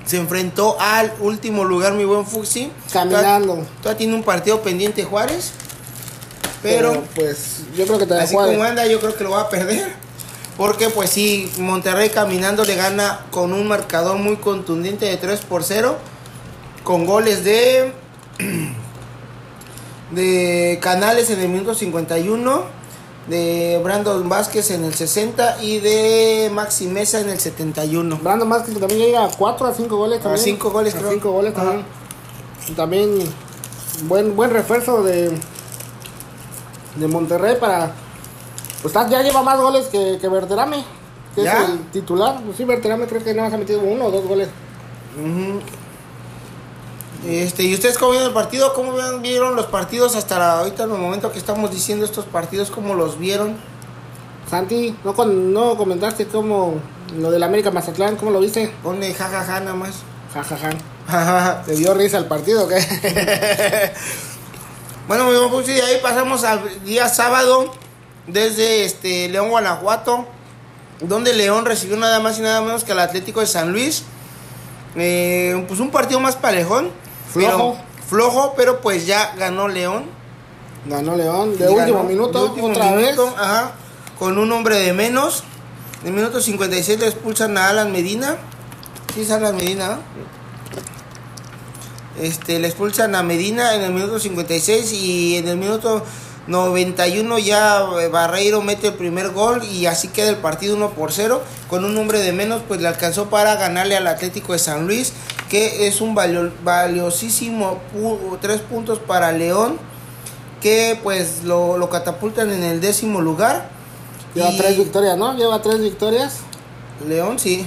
[SPEAKER 4] se enfrentó al último lugar, mi buen Fuxi.
[SPEAKER 3] Caminando.
[SPEAKER 4] Todavía, todavía tiene un partido pendiente Juárez. Pero,
[SPEAKER 3] pues yo creo que te
[SPEAKER 4] Así como anda, yo creo que lo va a perder. Porque pues sí, Monterrey caminando le gana con un marcador muy contundente de 3 por 0. Con goles de... De Canales en el minuto 51. De Brandon Vázquez en el 60. Y de Maxi Mesa en el 71.
[SPEAKER 3] Brandon Vázquez que también llega a 4 a 5 goles también.
[SPEAKER 4] cinco goles,
[SPEAKER 3] A
[SPEAKER 4] creo.
[SPEAKER 3] 5 goles
[SPEAKER 4] Ajá.
[SPEAKER 3] también. También buen buen refuerzo de de Monterrey para pues ya lleva más goles que, que Verterame, que
[SPEAKER 4] ¿Ya?
[SPEAKER 3] es el titular. Pues sí, Verterame creo que nada más ha metido uno o dos goles.
[SPEAKER 4] Ujú. Este, ¿Y ustedes cómo vieron el partido? ¿Cómo vieron- los partidos hasta la- ahorita en el momento que estamos diciendo estos partidos? ¿Cómo los vieron?
[SPEAKER 3] Santi, no, con- no comentaste cómo lo del América Mazatlán, ¿cómo lo viste?
[SPEAKER 4] Ponle jajaja nada más.
[SPEAKER 3] Ja, ja, ja. ¿Te dio risa el partido o qué?
[SPEAKER 4] bueno, Puxi, de ahí pasamos al día sábado desde este León, Guanajuato, donde León recibió nada más y nada menos que al Atlético de San Luis. Eh, pues un partido más parejón.
[SPEAKER 3] Flojo.
[SPEAKER 4] pero- flojo, pero pues ya ganó León.
[SPEAKER 3] Ganó León, de último minuto,
[SPEAKER 4] de último
[SPEAKER 3] otra
[SPEAKER 4] minuto,
[SPEAKER 3] vez.
[SPEAKER 4] Ajá, con un hombre de menos. En el minuto 56 le expulsan a Alan Medina. Sí, es Alan Medina. este, le expulsan a Medina en el minuto 56 y en el minuto 91 ya eh, Barreiro mete el primer gol y así queda el partido 1 por 0. Con un nombre de menos, pues le alcanzó para ganarle al Atlético de San Luis, que es un valiosísimo 3 puntos para León, que pues lo, catapultan en el décimo lugar.
[SPEAKER 3] Lleva tres victorias, ¿no? Lleva tres victorias.
[SPEAKER 4] León, sí.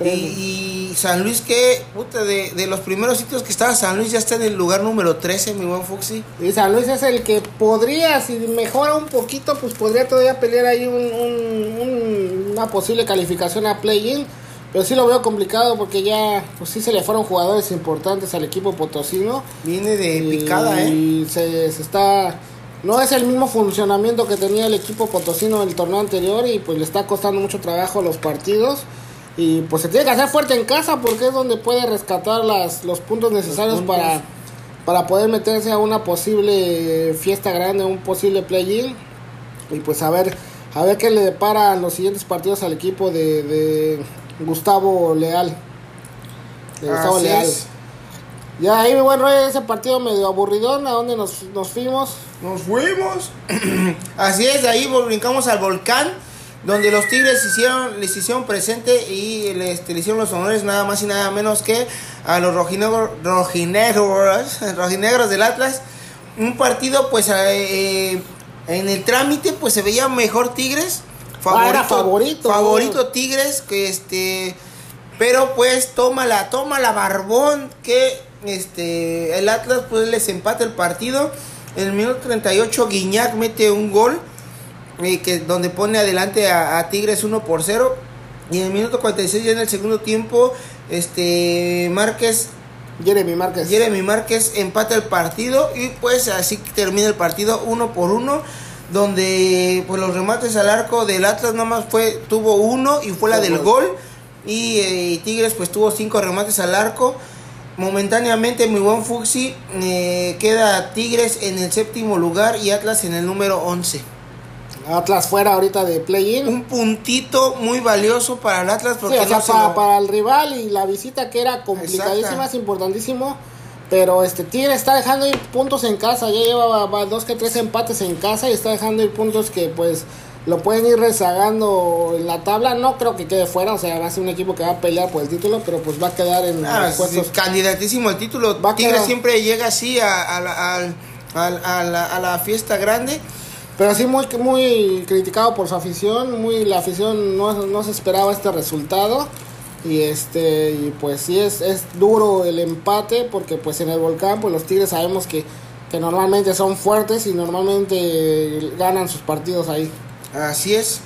[SPEAKER 4] Y, San Luis, que, puta, de, de, los primeros sitios que estaba San Luis, ya está en el lugar número 13, mi buen Fuxi.
[SPEAKER 3] Y San Luis es el que podría, si mejora un poquito, pues podría todavía pelear ahí un, una posible calificación a play-in. Pero sí lo veo complicado porque ya, pues sí se le fueron jugadores importantes al equipo potosino.
[SPEAKER 4] Viene de picada, ¿eh?
[SPEAKER 3] Y se, se está no es el mismo funcionamiento que tenía el equipo potosino en el torneo anterior y pues le está costando mucho trabajo los partidos. Y pues se tiene que hacer fuerte en casa porque es donde puede rescatar las, los puntos necesarios para, para poder meterse a una posible fiesta grande, un posible play-in. Y pues a ver, a ver qué le depara los siguientes partidos al equipo de, Gustavo Leal. De Gustavo Leal. Ya ahí, buen rollo, ese partido medio aburridón, ¿a dónde nos, nos fuimos?
[SPEAKER 4] Nos fuimos. Así es, de ahí brincamos al volcán donde los Tigres hicieron, les hicieron presente y este, le hicieron los honores nada más y nada menos que a los rojinegros, rojinegros, rojinegros del Atlas. Un partido pues eh, eh, en el trámite pues se veía mejor Tigres.
[SPEAKER 3] Favorito, favorito.
[SPEAKER 4] Favorito Tigres, que este... Pero pues toma la, toma la barbón que este el Atlas pues les empata el partido. En el minuto 38 Guiñac mete un gol que donde pone adelante a, Tigres 1 por 0. Y en el minuto 46 ya en el segundo tiempo, este Márquez
[SPEAKER 3] Jeremy Márquez.
[SPEAKER 4] Jeremy Márquez empata el partido y pues así termina el partido uno por uno. Donde pues los remates al arco del Atlas nomás fue, tuvo uno y fue la del gol. Y, eh, Tigres pues tuvo cinco remates al arco. Momentáneamente mi buen Fuxi eh, queda Tigres en el séptimo lugar y Atlas en el número 11.
[SPEAKER 3] Atlas fuera ahorita de play-in.
[SPEAKER 4] Un puntito muy valioso para el Atlas
[SPEAKER 3] porque para, el rival y la visita que era complicadísima, es importantísimo. Pero este Tigre está dejando ir puntos en casa, ya lleva dos que tres empates en casa y está dejando ir puntos que pues lo pueden ir rezagando en la tabla. No creo que quede fuera, o sea, va a ser un equipo que va a pelear por el título, pero pues va a quedar en
[SPEAKER 4] ah, puestos. candidatísimo el título. Tigre siempre llega así a, a la fiesta grande
[SPEAKER 3] pero sí muy, muy criticado por su afición, muy la afición no, no se esperaba este resultado. Y este y pues sí es, es duro el empate porque pues en el volcán pues los Tigres sabemos que, que normalmente son fuertes y normalmente ganan sus partidos ahí.
[SPEAKER 4] Así es.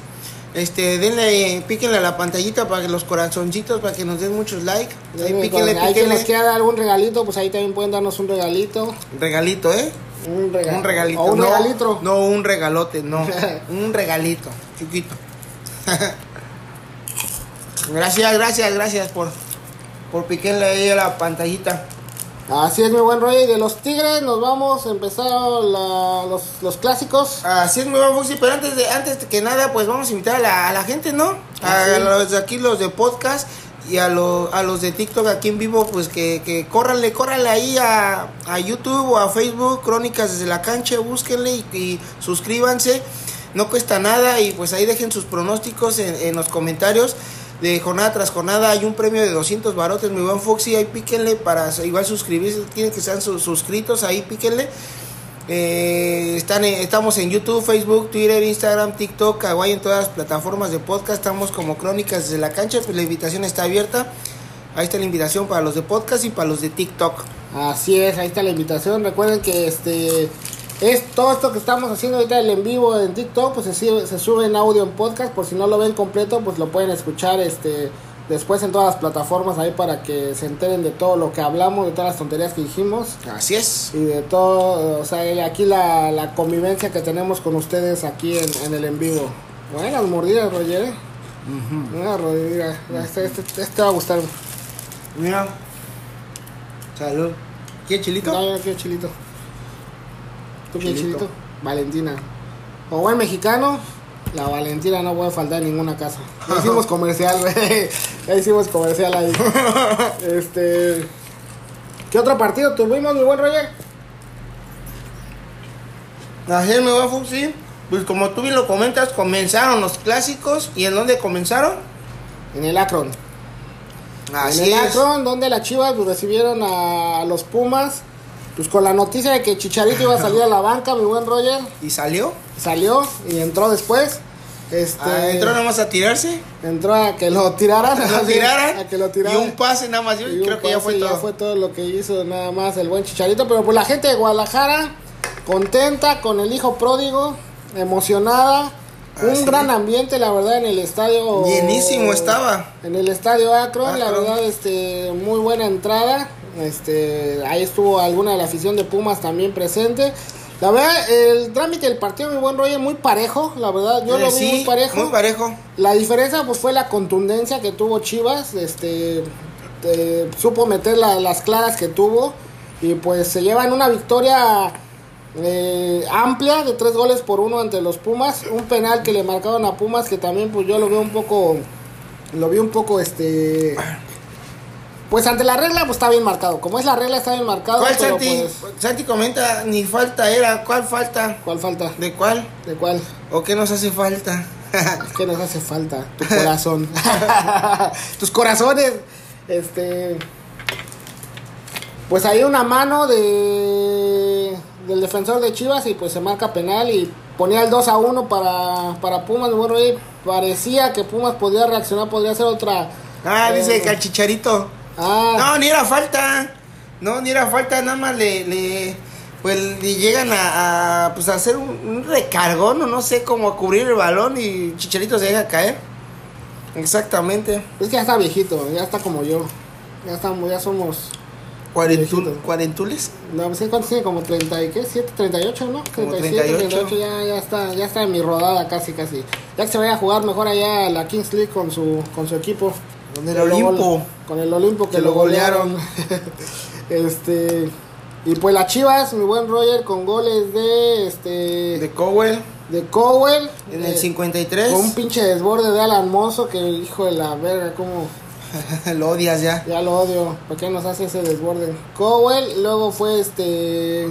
[SPEAKER 4] Este, denle, píquenle a la pantallita para que los corazoncitos, para que nos den muchos likes.
[SPEAKER 3] Ahí píquenle, píquenle. Hay que les queda algún regalito, pues ahí también pueden darnos un regalito.
[SPEAKER 4] Regalito, ¿eh?
[SPEAKER 3] Un, regalito.
[SPEAKER 4] un
[SPEAKER 3] no,
[SPEAKER 4] regalito. No, un regalote, no. un regalito, chiquito. gracias, gracias, gracias por, por piquarle ahí a la pantallita.
[SPEAKER 3] Así es, mi buen Rey. De los Tigres nos vamos a empezar los, los, clásicos.
[SPEAKER 4] Así es, mi buen Fuxi. Pero antes de, antes que nada, pues vamos a invitar a la, a la gente, ¿no? A, los de aquí, los de podcast y a, a los de TikTok aquí en vivo, pues que, que córranle, córranle ahí a, a YouTube o a Facebook, Crónicas desde la cancha, búsquenle y, suscríbanse, no cuesta nada y pues ahí dejen sus pronósticos en, en, los comentarios. De jornada tras jornada hay un premio de 200 barotes, mi buen Foxy, ahí píquenle para igual suscribirse, tienen que estar suscritos, ahí píquenle eh, están, estamos en YouTube, Facebook, Twitter, Instagram, TikTok, Kawaii, en todas las plataformas de podcast. Estamos como Crónicas desde la cancha. Pues la invitación está abierta. Ahí está la invitación para los de podcast y para los de TikTok.
[SPEAKER 3] Así es, ahí está la invitación. Recuerden que este es todo esto que estamos haciendo ahorita el en vivo en TikTok, pues se, se sube en audio en podcast. Por si no lo ven completo, pues lo pueden escuchar este después en todas las plataformas ahí para que se enteren de todo lo que hablamos, de todas las tonterías que dijimos.
[SPEAKER 4] Así es.
[SPEAKER 3] Y de todo, o sea, aquí la, la convivencia que tenemos con ustedes aquí en, en el en vivo. Buenas mordidas, Roger. ¿eh? Este, este, este, va a gustar.
[SPEAKER 4] Mira. Salud. ¿Quieres chilito?
[SPEAKER 3] No, yo no quiero chilito. ¿Tú quieres chilito? Valentina. O buen mexicano, la Valentina no puede faltar en ninguna casa. Ya hicimos comercial, güey. Ya hicimos comercial ahí. Este. ¿Qué otro partido tuvimos, mi buen Roger?
[SPEAKER 4] Ayer me va Fuxi. Pues como tú bien lo comentas, comenzaron los clásicos. ¿Y en dónde comenzaron?
[SPEAKER 3] En el Akron.
[SPEAKER 4] Así
[SPEAKER 3] en el
[SPEAKER 4] es.
[SPEAKER 3] Akron, donde las Chivas recibieron a los Pumas. Pues con la noticia de que Chicharito iba a salir a la banca, mi buen Roger.
[SPEAKER 4] ¿Y salió?
[SPEAKER 3] Salió y entró después. Este,
[SPEAKER 4] Ah, entró nomás a tirarse.
[SPEAKER 3] entró a que lo tiraran.
[SPEAKER 4] Lo tiraran.
[SPEAKER 3] A que lo tiraran.
[SPEAKER 4] Y un pase nada más. Yo
[SPEAKER 3] Y
[SPEAKER 4] creo que ya fue todo.
[SPEAKER 3] todo lo que hizo nada más el buen Chicharito. Pero pues la gente de Guadalajara, contenta con el hijo pródigo, emocionada.
[SPEAKER 4] Ah,
[SPEAKER 3] un
[SPEAKER 4] sí.
[SPEAKER 3] gran ambiente, la verdad, en el estadio.
[SPEAKER 4] Llenísimo estaba.
[SPEAKER 3] En el estadio Akron, la
[SPEAKER 4] Akron.
[SPEAKER 3] verdad, este, muy buena entrada. Este, ahí estuvo alguna de la afición de Pumas también presente. La verdad, el trámite del partido, mi buen rollo, muy parejo, la verdad, yo
[SPEAKER 4] Eh,
[SPEAKER 3] lo vi
[SPEAKER 4] sí,
[SPEAKER 3] muy parejo.
[SPEAKER 4] Muy parejo.
[SPEAKER 3] La diferencia pues fue la contundencia que tuvo Chivas, este eh, supo meter la- las claras que tuvo y pues se llevan una victoria eh, amplia de tres goles por uno ante los Pumas, un penal que le marcaron a Pumas que también pues yo lo veo un poco, lo vi un poco este, pues ante la regla pues está bien marcado, como es la regla está bien marcado,
[SPEAKER 4] ¿Cuál
[SPEAKER 3] pero
[SPEAKER 4] Santi?
[SPEAKER 3] pues
[SPEAKER 4] Santi comenta, ni falta era. ¿Cuál falta?
[SPEAKER 3] ¿cuál falta?
[SPEAKER 4] ¿De cuál?
[SPEAKER 3] ¿De cuál?
[SPEAKER 4] ¿O qué nos hace falta?
[SPEAKER 3] ¿Qué nos hace falta? Tu corazón. Tus corazones. Este. Pues hay una mano de del defensor de Chivas y pues se marca penal y ponía el 2 a 1 para, para Pumas. Bueno, ahí parecía que Pumas podía reaccionar, podría ser otra.
[SPEAKER 4] ah,
[SPEAKER 3] eh,
[SPEAKER 4] dice que al chicharito.
[SPEAKER 3] Ah,
[SPEAKER 4] No, ni era falta. No, ni era falta, nada más le, le pues le llegan a, a, pues a hacer un, un recargón o no sé cómo a cubrir el balón y Chicharito se deja caer. Exactamente.
[SPEAKER 3] es que ya está viejito, ya está como yo. Ya estamos, ya somos.
[SPEAKER 4] Cuarentul. ¿Cuarentules?
[SPEAKER 3] No, pues ¿cuántos tiene? Como 30 y qué? 7, 38, ¿no?
[SPEAKER 4] Como
[SPEAKER 3] 37,
[SPEAKER 4] 38.
[SPEAKER 3] ya, ya está, ya está en mi rodada casi, casi. Ya que se vaya a jugar mejor allá a la Kings League con su, con su equipo.
[SPEAKER 4] Con el Olimpo.
[SPEAKER 3] Con el Olimpo que,
[SPEAKER 4] Que
[SPEAKER 3] lo
[SPEAKER 4] golearon.
[SPEAKER 3] golearon. este, y pues las Chivas, mi buen Roger, con goles de, este,
[SPEAKER 4] De
[SPEAKER 3] de,
[SPEAKER 4] Cowell
[SPEAKER 3] Cowell.
[SPEAKER 4] en
[SPEAKER 3] eh,
[SPEAKER 4] el 53.
[SPEAKER 3] Con un pinche desborde de Alan Mozo que, hijo de la verga, como...
[SPEAKER 4] Lo odias ya.
[SPEAKER 3] Ya lo odio. ¿Por qué nos hace ese desborde? Cowell, luego fue este...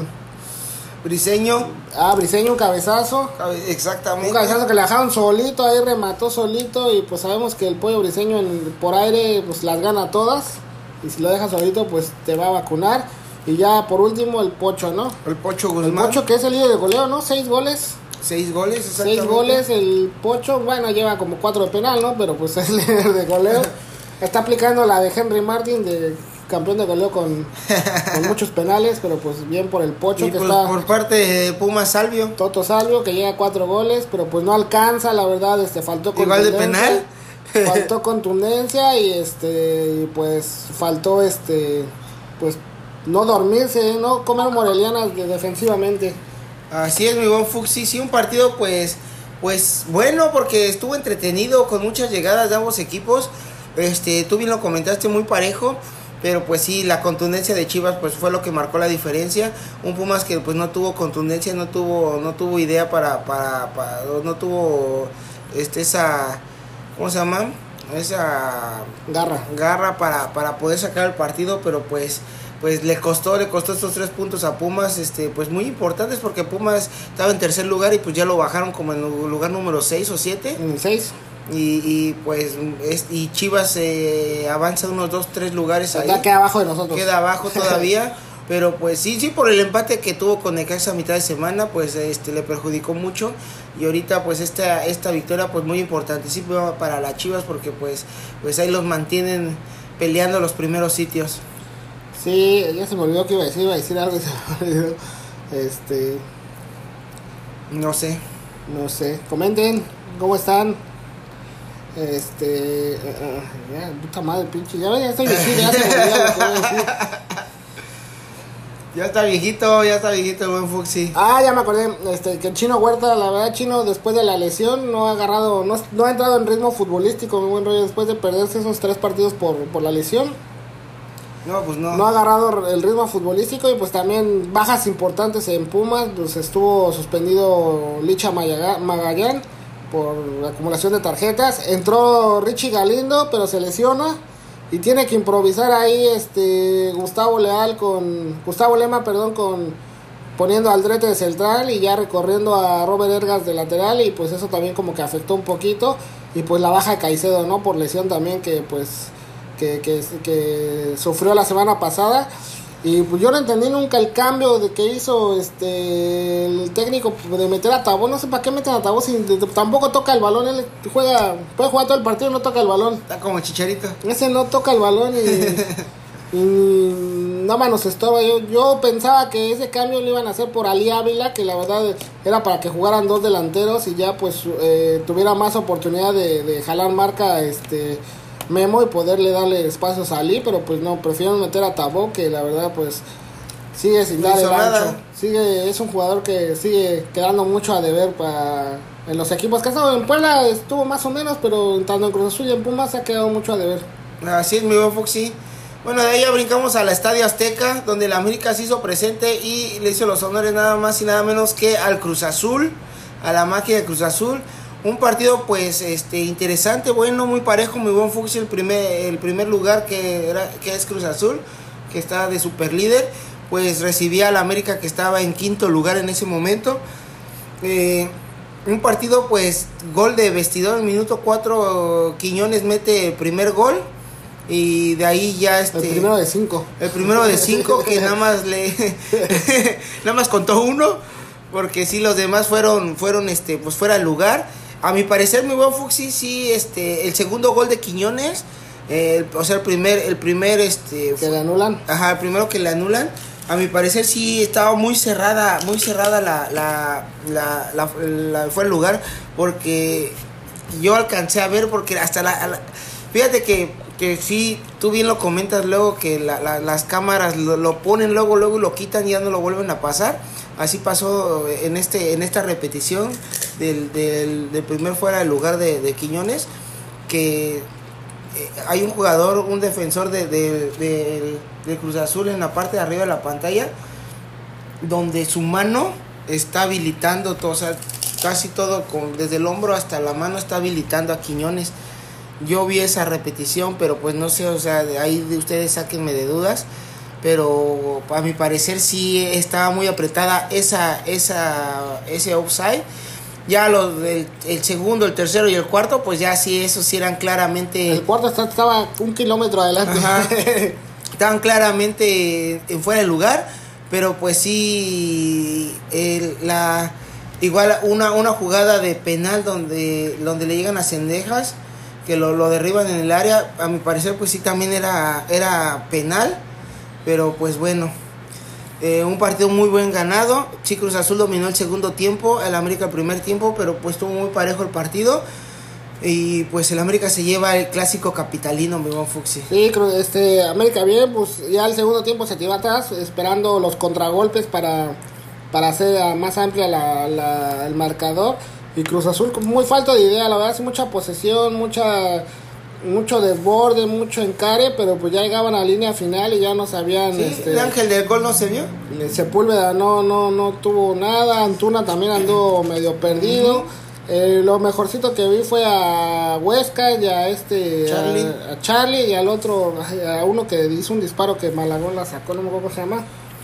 [SPEAKER 4] Briseño.
[SPEAKER 3] Ah, Briseño, un cabezazo.
[SPEAKER 4] Exactamente.
[SPEAKER 3] Un cabezazo que le dejaron solito, ahí remató solito. Y pues sabemos que el pollo briseño en- por aire pues las gana todas. Y si lo dejas solito, pues te va a vacunar. Y ya por último el Pocho, ¿no?
[SPEAKER 4] El Pocho
[SPEAKER 3] El
[SPEAKER 4] Guzmán.
[SPEAKER 3] Pocho que es el líder de goleo, ¿no? Seis goles.
[SPEAKER 4] Seis goles,
[SPEAKER 3] Seis
[SPEAKER 4] exactamente.
[SPEAKER 3] goles, el Pocho, bueno, lleva como cuatro de penal, ¿no? Pero pues es líder de goleo. Está aplicando la de Henry Martin, de campeón de goleo con, con muchos penales, pero pues bien por el Pocho
[SPEAKER 4] Y
[SPEAKER 3] que está...
[SPEAKER 4] por parte de Pumas Salvio.
[SPEAKER 3] Toto Salvio que llega a cuatro goles, pero pues no alcanza, la verdad, este faltó
[SPEAKER 4] Igual de penal.
[SPEAKER 3] faltó contundencia y este pues faltó este pues no dormirse, no comer morelianas de- defensivamente.
[SPEAKER 4] Así es, mi buen Fuxi. Sí, un partido, pues, pues bueno, porque estuvo entretenido con muchas llegadas de ambos equipos. Este, tú bien lo comentaste, muy parejo. Pero pues sí, la contundencia de Chivas pues fue lo que marcó la diferencia. Un Pumas que pues no tuvo contundencia, no tuvo, no tuvo idea para, para, para- no tuvo este esa, ¿cómo se llama? Esa
[SPEAKER 3] Garra.
[SPEAKER 4] garra para, para poder sacar el partido, pero pues pues le costó, le costó estos tres puntos a Pumas, este, pues muy importantes porque Pumas estaba en tercer lugar y pues ya lo bajaron como en el lugar número 6 o 7
[SPEAKER 3] En el 6.
[SPEAKER 4] Y, y pues es, y Chivas eh, avanza unos 2, 3 lugares ahí,
[SPEAKER 3] queda abajo de nosotros.
[SPEAKER 4] queda abajo todavía, pero pues sí, sí por el empate que tuvo con Necaxa a mitad de semana, pues este le perjudicó mucho y ahorita pues esta esta victoria pues muy importante sí para las Chivas porque pues pues ahí los mantienen peleando los primeros sitios.
[SPEAKER 3] Sí, ya se me olvidó que iba a decir, iba a decir algo y se me olvidó. Este,
[SPEAKER 4] No sé.
[SPEAKER 3] no sé, comenten cómo están. Este, eh, eh, ya, puta madre, pinche, ya, ya estoy viejito, ya se me olvidó lo que iba a decir.
[SPEAKER 4] Ya está viejito, ya está viejito el buen Fuxi.
[SPEAKER 3] Ah, ya me acordé, este, que el Chino Huerta, la verdad, Chino, después de la lesión, no ha agarrado, no, no ha entrado en ritmo futbolístico, mi buen rollo, después de perderse esos tres partidos por, por la lesión,
[SPEAKER 4] No, pues no.
[SPEAKER 3] no ha agarrado el ritmo futbolístico y pues también bajas importantes en Pumas, pues estuvo suspendido Licha Magallán por acumulación de tarjetas, entró Richie Galindo, pero se lesiona, y tiene que improvisar ahí este Gustavo Leal con Gustavo Lema, perdón, con poniendo al Drete de central y ya recorriendo a Robert Ergas de lateral. Y pues eso también como que afectó un poquito. Y pues la baja de Caicedo, ¿no? Por lesión también que pues que, que, que sufrió la semana pasada y pues yo no entendí nunca el cambio de que hizo este el técnico de meter a Tabó. No sé para qué meten a Tabó si tampoco toca el balón. Él juega, puede jugar todo el partido y no toca el balón.
[SPEAKER 4] Está como chicharito.
[SPEAKER 3] Ese no toca el balón y, y nada más nos estorba. Yo, yo pensaba que ese cambio lo iban a hacer por Ali Ávila, que la verdad era para que jugaran dos delanteros y ya pues eh, tuviera más oportunidad de, de jalar marca este Memo y poderle darle espacios a Ali, pero pues no, prefiero meter a Tabó, que la verdad pues sigue sin dar el ancho. Sigue, es un jugador que sigue quedando mucho a deber para en los equipos que ha estado en Puebla estuvo más o menos, pero tanto en Cruz Azul y en Pumas ha quedado mucho a deber.
[SPEAKER 4] Así es, mi buen Foxy. Bueno, de ahí ya brincamos al Estadio Azteca, donde la América se hizo presente y le hizo los honores nada más y nada menos que al Cruz Azul, a la máquina de Cruz Azul. Un partido pues este interesante, bueno, muy parejo, muy buen Fuxi, el primer, el primer lugar que, era, que es Cruz Azul, que está de super líder, pues recibía a la América que estaba en quinto lugar en ese momento. Eh, un partido pues gol de vestidor en minuto 4, Quiñones mete el primer gol y de ahí ya este
[SPEAKER 3] el primero de cinco
[SPEAKER 4] el primero de cinco que nada más le nada más contó uno porque sí los demás fueron fueron este pues fuera del lugar a mi parecer, mi buen Fuxi, sí, este, el segundo gol de Quiñones, o sea, el primer, el primer, este...
[SPEAKER 3] Que le anulan.
[SPEAKER 4] Ajá, el primero que le anulan. A mi parecer sí estaba muy cerrada, muy cerrada la, la, la, fue el lugar, porque yo alcancé a ver, porque hasta la... fíjate que, que sí, tú bien lo comentas luego, que las cámaras lo, lo ponen luego, luego lo quitan y ya no lo vuelven a pasar Así pasó en, este, en esta repetición del, del, primer fuera del lugar de, Quiñones, que eh, hay un jugador, un defensor de, Cruz Azul en la parte de arriba de la pantalla, donde su mano está habilitando todo, o sea, casi todo, con, desde el hombro hasta la mano está habilitando a Quiñones. Yo vi esa repetición, pero pues no sé, o sea, de ahí de ustedes sáquenme de dudas pero a mi parecer sí estaba muy apretada esa, esa, ese offside. Ya los del el segundo, el tercero y el cuarto, pues ya sí, esos sí eran claramente...
[SPEAKER 3] El cuarto estaba un kilómetro adelante.
[SPEAKER 4] estaban claramente en fuera de lugar, pero pues sí, la, igual una, una jugada de penal donde, donde le llegan a Cendejas, que lo, lo derriban en el área, a mi parecer pues sí también era, era penal pero pues bueno, eh, un partido muy buen ganado. Chicos Azul dominó el segundo tiempo, el América el primer tiempo, pero pues estuvo muy parejo el partido. Y pues el América se lleva el clásico capitalino, mi buen Fuxi.
[SPEAKER 3] Sí, este América bien, pues ya el segundo tiempo se lleva atrás, esperando los contragolpes para, para hacer más amplia la, el marcador. Y Cruz Azul muy falta de idea, la verdad, mucha posesión, mucha mucho desborde, mucho encare, pero pues ya llegaban a la línea final y ya no sabían. este,
[SPEAKER 4] ¿El ángel del gol no se vio?
[SPEAKER 3] Sepúlveda no, no, no tuvo nada, Antuna también andó medio perdido. Eh, lo mejorcito que vi fue a Huesca y a este
[SPEAKER 4] Charlie.
[SPEAKER 3] A, Charlie y al otro, a uno que hizo un disparo que Malagón la sacó, no me acuerdo cómo se llama.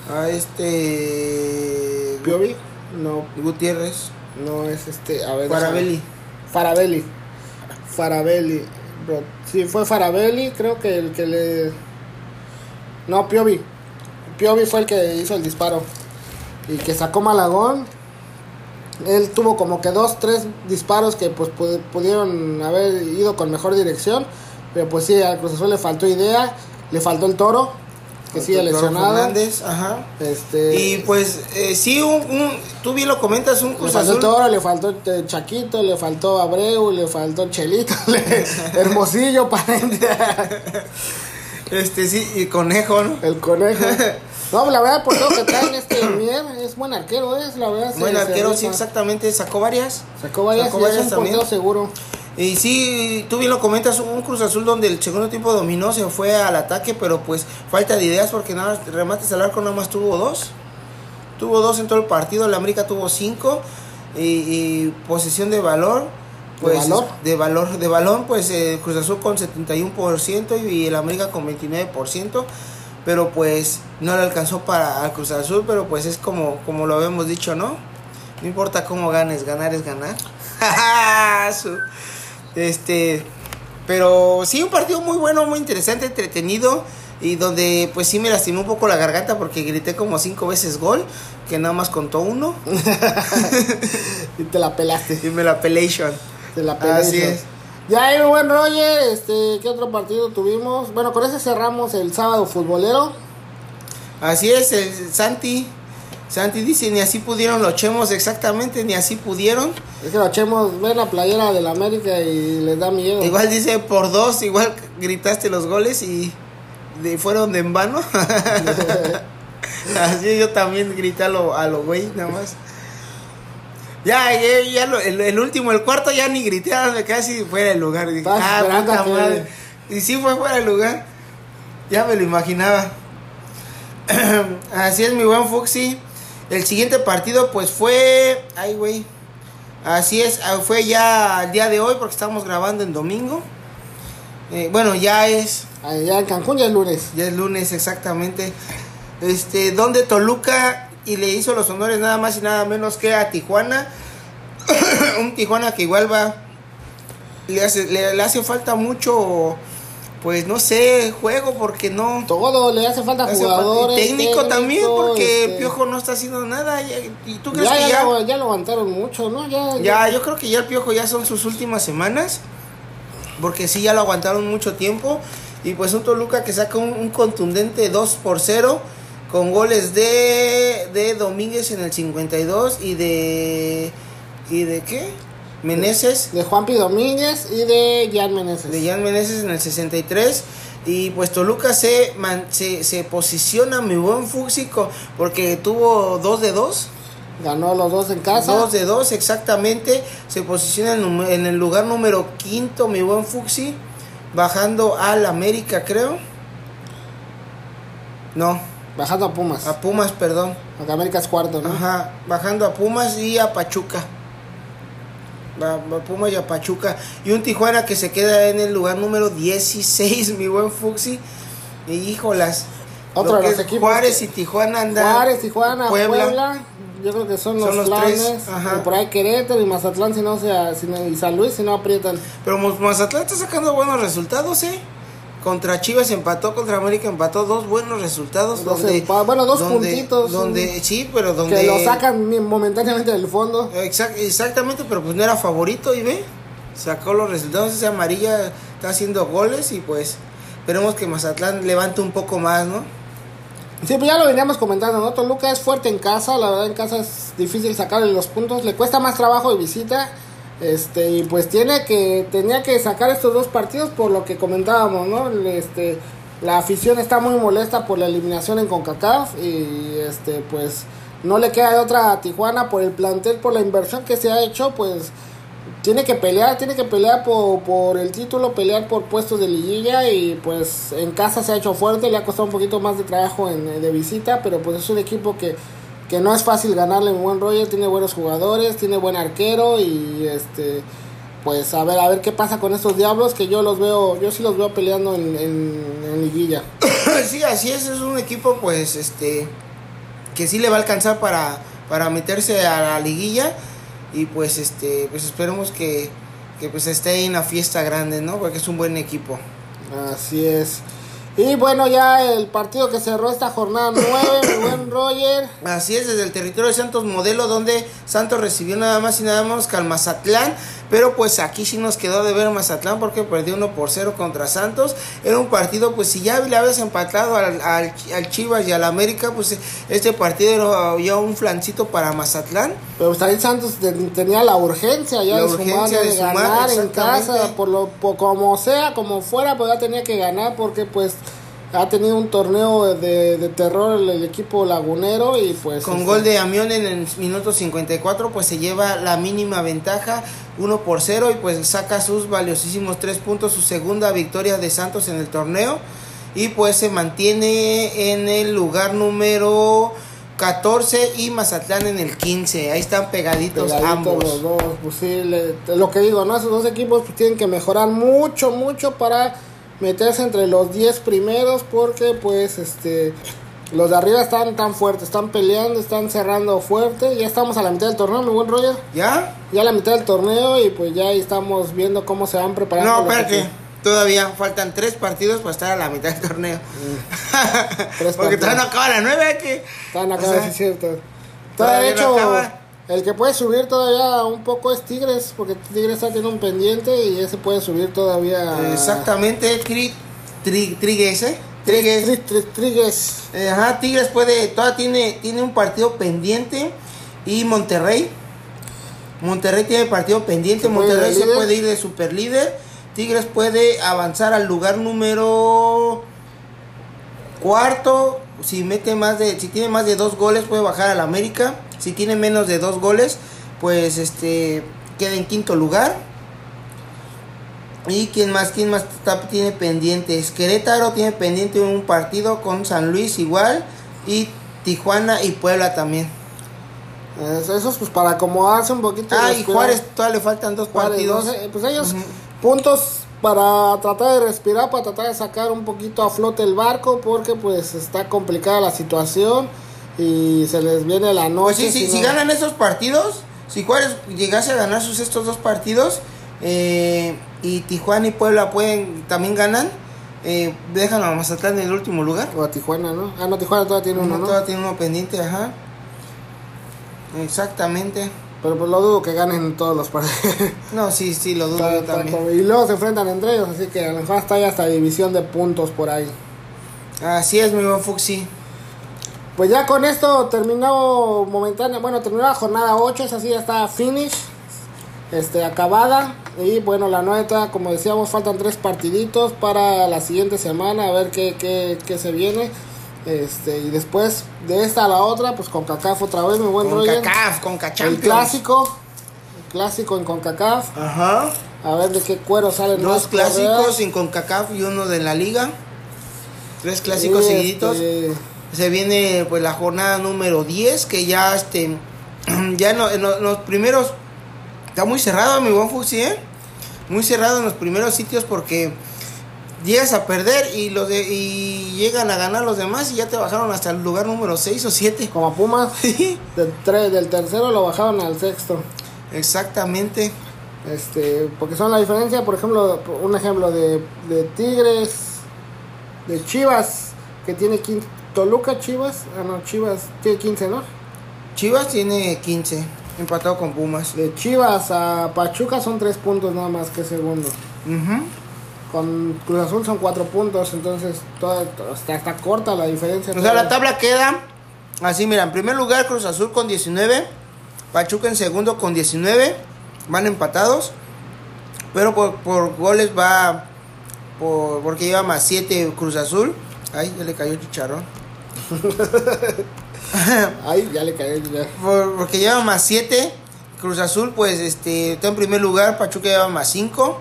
[SPEAKER 4] A este
[SPEAKER 3] Piovi, no,
[SPEAKER 4] Gutiérrez,
[SPEAKER 3] no es este, a ver,
[SPEAKER 4] Farabelli.
[SPEAKER 3] Farabelli. Farabelli. Si fue Farabelli, creo que el que le... No, Piovi. Piovi fue el que hizo el disparo. Y que sacó Malagón. Él tuvo como que dos, tres disparos que pues pudieron haber ido con mejor dirección. Pero pues sí, al Cruz le faltó idea. Le faltó el toro que sigue lesionado.
[SPEAKER 4] Fernández, ajá.
[SPEAKER 3] Este,
[SPEAKER 4] y pues eh, sí, un, un, tú bien lo comentas, un
[SPEAKER 3] Cruz Le faltó Toro, le faltó Chaquito, le faltó Abreu, le faltó Chelito, le, Hermosillo, pariente.
[SPEAKER 4] Este sí, y Conejo, ¿no?
[SPEAKER 3] El Conejo. No, la verdad, por todo que traen este Mier, es buen arquero, es la verdad.
[SPEAKER 4] Buen arquero, sí, exactamente, sacó varias.
[SPEAKER 3] Sacó varias, sacó varias es un también. seguro.
[SPEAKER 4] Y sí, tú bien lo comentas, un Cruz Azul donde el segundo tiempo dominó, se fue al ataque, pero pues falta de ideas porque nada, remates al arco nada más tuvo dos. Tuvo dos en todo el partido, la América tuvo cinco. Y, posesión de valor, pues,
[SPEAKER 3] valor?
[SPEAKER 4] De valor, de balón, pues eh, Cruz Azul con 71% y el América con 29%. Pero pues no le alcanzó para al Cruz Azul, pero pues es como, como lo habíamos dicho, ¿no? No importa cómo ganes, ganar es ganar. Este, pero sí, un partido muy bueno, muy interesante, entretenido. Y donde pues sí me lastimó un poco la garganta porque grité como cinco veces gol, que nada más contó uno.
[SPEAKER 3] Y te la pelaste.
[SPEAKER 4] y me la pelation.
[SPEAKER 3] Te la pelaste.
[SPEAKER 4] Así es.
[SPEAKER 3] Ya ahí, buen Roger, este, ¿qué otro partido tuvimos? Bueno, con ese cerramos el sábado futbolero.
[SPEAKER 4] Así es, el Santi. Santi dice, ni así pudieron los chemos, exactamente, ni así pudieron.
[SPEAKER 3] Es que lo echemos, ver la playera del América y les da miedo.
[SPEAKER 4] Igual dice, por dos, igual gritaste los goles y de, fueron de en vano. así yo también grité a lo, a lo güey, nada más. Ya, ya, ya lo- el, el último, el cuarto ya ni grité, casi fuera del lugar. Dije, ah, puta madre. Y sí fue fuera del lugar. Ya me lo imaginaba. Así es, mi buen Fuxi. El siguiente partido, pues fue. Ay, güey. Así es, ah, fue ya el día de hoy, porque estamos grabando en domingo. Eh, bueno, ya es.
[SPEAKER 3] Allá en Cancún ya es lunes.
[SPEAKER 4] Ya es lunes, exactamente. Este, donde Toluca y le hizo los honores nada más y nada menos que a Tijuana. Un Tijuana que igual va. Le hace, le, le hace falta mucho. Pues no sé, juego porque no.
[SPEAKER 3] Todo, le hace falta jugadores.
[SPEAKER 4] y técnico también, porque
[SPEAKER 3] este,
[SPEAKER 4] Piojo no está haciendo nada. ¿Y, y tú crees
[SPEAKER 3] Ya,
[SPEAKER 4] que
[SPEAKER 3] ya,
[SPEAKER 4] ya.?
[SPEAKER 3] Lo, ya lo aguantaron mucho, ¿no? Ya,
[SPEAKER 4] Ya, yo creo que ya el Piojo ya son sus últimas semanas. Porque sí, ya lo aguantaron mucho tiempo. Y pues un Toluca que saca un, un contundente 2 por 0. Con goles de, de Domínguez en el 52 y de... ¿Y de qué? Meneses.
[SPEAKER 3] De Juanpi Domínguez y de Jan Meneses.
[SPEAKER 4] De Jan Meneses en el 63. Y pues Toluca se, man- se, se posiciona mi buen Fuxico porque tuvo 2 de 2.
[SPEAKER 3] Ganó los dos en casa.
[SPEAKER 4] Dos de dos, exactamente. Se posiciona en, en el lugar número quinto, mi buen Fuxi. Bajando al América, creo. No,
[SPEAKER 3] Bajando a Pumas.
[SPEAKER 4] a Pumas, perdón.
[SPEAKER 3] Porque América es cuarto, ¿no?
[SPEAKER 4] Ajá, bajando a Pumas y a Pachuca. Pumas y a Pachuca. Y un Tijuana que se queda en el lugar número 16, mi buen Fuxi. Y híjolas.
[SPEAKER 3] Otro de los equipos
[SPEAKER 4] Juárez y Tijuana andan.
[SPEAKER 3] Juárez, Tijuana, Puebla.
[SPEAKER 4] Puebla.
[SPEAKER 3] Yo creo que son los,
[SPEAKER 4] Son los
[SPEAKER 3] planes.
[SPEAKER 4] tres.
[SPEAKER 3] Y por ahí Querétaro y Mazatlán, si no sea, si no- y San Luis, si no aprietan.
[SPEAKER 4] Pero Mazatlán está sacando buenos resultados, ¿eh? Contra Chivas empató, contra América empató, dos buenos resultados.
[SPEAKER 3] Dos
[SPEAKER 4] donde,
[SPEAKER 3] bueno, dos
[SPEAKER 4] donde-
[SPEAKER 3] puntitos,
[SPEAKER 4] Donde, sí, pero donde...
[SPEAKER 3] Que lo sacan momentáneamente del fondo.
[SPEAKER 4] Exact- exactamente, pero pues no era favorito y ve, sacó los resultados. Esa amarilla está haciendo goles y pues esperemos que Mazatlán levante un poco más, ¿no?
[SPEAKER 3] Sí, pues ya lo veníamos comentando, ¿no? Toluca es fuerte en casa, la verdad en casa es difícil sacarle los puntos, le cuesta más trabajo de visita. Este, y pues tiene que tenía que sacar estos dos partidos por lo que comentábamos, ¿no? Este, la afición está muy molesta por la eliminación en CONCACAF y este pues no le queda de otra a Tijuana por el plantel, por la inversión que se ha hecho, pues tiene que pelear, tiene que pelear por, por el título, pelear por puestos de liguilla y pues en casa se ha hecho fuerte, le ha costado un poquito más de trabajo en, de visita, pero pues es un equipo que, que no es fácil ganarle en buen rollo, tiene buenos jugadores, tiene buen arquero y este pues a ver a ver qué pasa con estos diablos que yo los veo, yo sí los veo peleando en, en, en liguilla.
[SPEAKER 4] sí, así es, es un equipo pues este que sí le va a alcanzar para, para meterse a la liguilla y pues este pues esperemos que, que pues esté en la fiesta grande, ¿no? Porque es un buen equipo.
[SPEAKER 3] Así es. Y bueno, ya el partido que cerró esta jornada 9, mi buen Roger.
[SPEAKER 4] Así es, desde el territorio de Santos Modelo, donde Santos recibió nada más y nada menos que al Mazatlán. Pero pues aquí sí nos quedó de ver Mazatlán porque perdió 1 por 0 contra Santos. Era un partido, pues si ya le habías empatado al, al, al Chivas y al América, pues este partido era ya un flancito para Mazatlán.
[SPEAKER 3] Pero pues ahí Santos te- tenía la urgencia ya
[SPEAKER 4] La
[SPEAKER 3] de
[SPEAKER 4] urgencia
[SPEAKER 3] sumar,
[SPEAKER 4] de
[SPEAKER 3] de
[SPEAKER 4] sumar,
[SPEAKER 3] ganar en casa, por lo por como sea, como fuera, pues ya tenía que ganar porque pues ha tenido un torneo de, de terror el, el equipo lagunero y pues
[SPEAKER 4] Con
[SPEAKER 3] este,
[SPEAKER 4] gol de Amión en el minuto 54, pues se lleva la mínima ventaja 1 por 0 y pues saca sus valiosísimos 3 puntos, su segunda victoria de Santos en el torneo y pues se mantiene en el lugar número 14 y Mazatlán en el 15. Ahí están pegaditos,
[SPEAKER 3] Pegaditos
[SPEAKER 4] ambos.
[SPEAKER 3] los dos, pues sí, le- lo que digo, ¿no? Esos dos equipos pues, tienen que mejorar mucho, mucho para meterse entre los 10 primeros porque pues este los de arriba están tan fuertes, están peleando, están cerrando fuerte. Ya estamos a la mitad del torneo, mi buen Roger.
[SPEAKER 4] ¿Ya?
[SPEAKER 3] Ya a la mitad del torneo y pues ya ahí estamos viendo cómo se van preparando.
[SPEAKER 4] No, espérate. Todavía faltan tres partidos para estar a la mitad del torneo.
[SPEAKER 3] Tres
[SPEAKER 4] Porque todavía no acaba la nueve, que.
[SPEAKER 3] Están acá,
[SPEAKER 4] o sea,
[SPEAKER 3] sí cierto.
[SPEAKER 4] todavía
[SPEAKER 3] Todavía, de
[SPEAKER 4] no acaba.
[SPEAKER 3] El que puede subir todavía un poco es Tigres, porque Tigres está tiene un pendiente y ese puede subir todavía.
[SPEAKER 4] Exactamente, tri, tri, Trigues, ¿eh? Trigues.
[SPEAKER 3] Tri- tri- Tigres.
[SPEAKER 4] Eh, Ajá, Tigres puede, todavía tiene, tiene un partido pendiente. Y Monterrey. Monterrey tiene partido pendiente.
[SPEAKER 3] ¿Se puede ir
[SPEAKER 4] Monterrey se puede ir de super líder. Tigres puede avanzar al lugar número cuarto. Si mete más de, si tiene más de dos goles, puede bajar al América. Si tiene menos de dos goles, pues este queda en quinto lugar. ¿Y quién más? ¿Quién más está- tiene pendientes? Querétaro tiene pendiente un partido con San Luis igual. Y Tijuana y Puebla también.
[SPEAKER 3] Es- Esos, pues para acomodarse un poquito.
[SPEAKER 4] Ah, y. Juárez todavía le faltan dos
[SPEAKER 3] Juárez,
[SPEAKER 4] partidos.
[SPEAKER 3] no sé, pues ellos, puntos para tratar de respirar, para tratar de sacar un poquito a flote el barco, porque pues está complicada la situación y se les viene la noche.
[SPEAKER 4] Sí, sí,
[SPEAKER 3] si no-
[SPEAKER 4] ganan esos partidos, si Juárez llegase a ganar sus estos dos partidos, eh, y Tijuana y Puebla pueden también ganan, eh, dejan a Mazatlán en el último lugar.
[SPEAKER 3] O a Tijuana, ¿no? Ah, no, Tijuana todavía tiene uno,
[SPEAKER 4] Uno
[SPEAKER 3] ¿no?
[SPEAKER 4] todavía tiene uno pendiente, ajá. Exactamente.
[SPEAKER 3] Pero pues lo dudo que ganen todos los partidos.
[SPEAKER 4] No, sí, sí, lo dudo yo también.
[SPEAKER 3] y luego se enfrentan entre ellos, así que a lo mejor está ya hasta división de puntos por ahí.
[SPEAKER 4] Así es, mi buen Fuxi.
[SPEAKER 3] Pues ya con esto terminó momentánea, bueno, terminó la jornada 8, es así, ya está finish, este, acabada. Y bueno, la nueva, como decíamos, faltan tres partiditos para la siguiente semana, a ver qué, qué, qué se viene. Este, y después de esta a la otra, pues con CACAF otra vez, mi buen
[SPEAKER 4] Con
[SPEAKER 3] Roger.
[SPEAKER 4] CACAF, con
[SPEAKER 3] El
[SPEAKER 4] Cachampions.
[SPEAKER 3] clásico, el clásico en CONCACAF,
[SPEAKER 4] Ajá.
[SPEAKER 3] a ver de qué cuero salen
[SPEAKER 4] Dos
[SPEAKER 3] más
[SPEAKER 4] clásicos sin CONCACAF y uno de la liga. Tres clásicos
[SPEAKER 3] Y,
[SPEAKER 4] seguiditos. Se viene pues la jornada número 10 que ya este ya en, lo- en lo- en los primeros está muy cerrado mi buen Fuxi, ¿eh? Muy cerrado en los primeros sitios porque llegas a perder y los de, y llegan a ganar los demás y ya te bajaron hasta el lugar número 6 o 7.
[SPEAKER 3] como a Pumas, del, tre- del tercero lo bajaron al sexto.
[SPEAKER 4] Exactamente.
[SPEAKER 3] Este, porque son la diferencia, por ejemplo, un ejemplo de, de Tigres, de Chivas, que tiene 15, Toluca Chivas, ah no, Chivas tiene 15, ¿no?
[SPEAKER 4] Chivas tiene 15, empatado con Pumas.
[SPEAKER 3] De Chivas a Pachuca son 3 puntos nada más que segundo. Con Cruz Azul son 4 puntos, entonces toda, está, está corta la diferencia.
[SPEAKER 4] O sea, la tabla queda así, mira, en primer lugar Cruz Azul con 19, Pachuca en segundo con 19, van empatados, pero por, por goles va, por, porque lleva más 7 Cruz Azul, ay, ya le cayó el chicharrón,
[SPEAKER 3] Ay, ya le. Ya.
[SPEAKER 4] Por- porque lleva más 7, Cruz Azul pues este, está en primer lugar, Pachuca lleva más 5.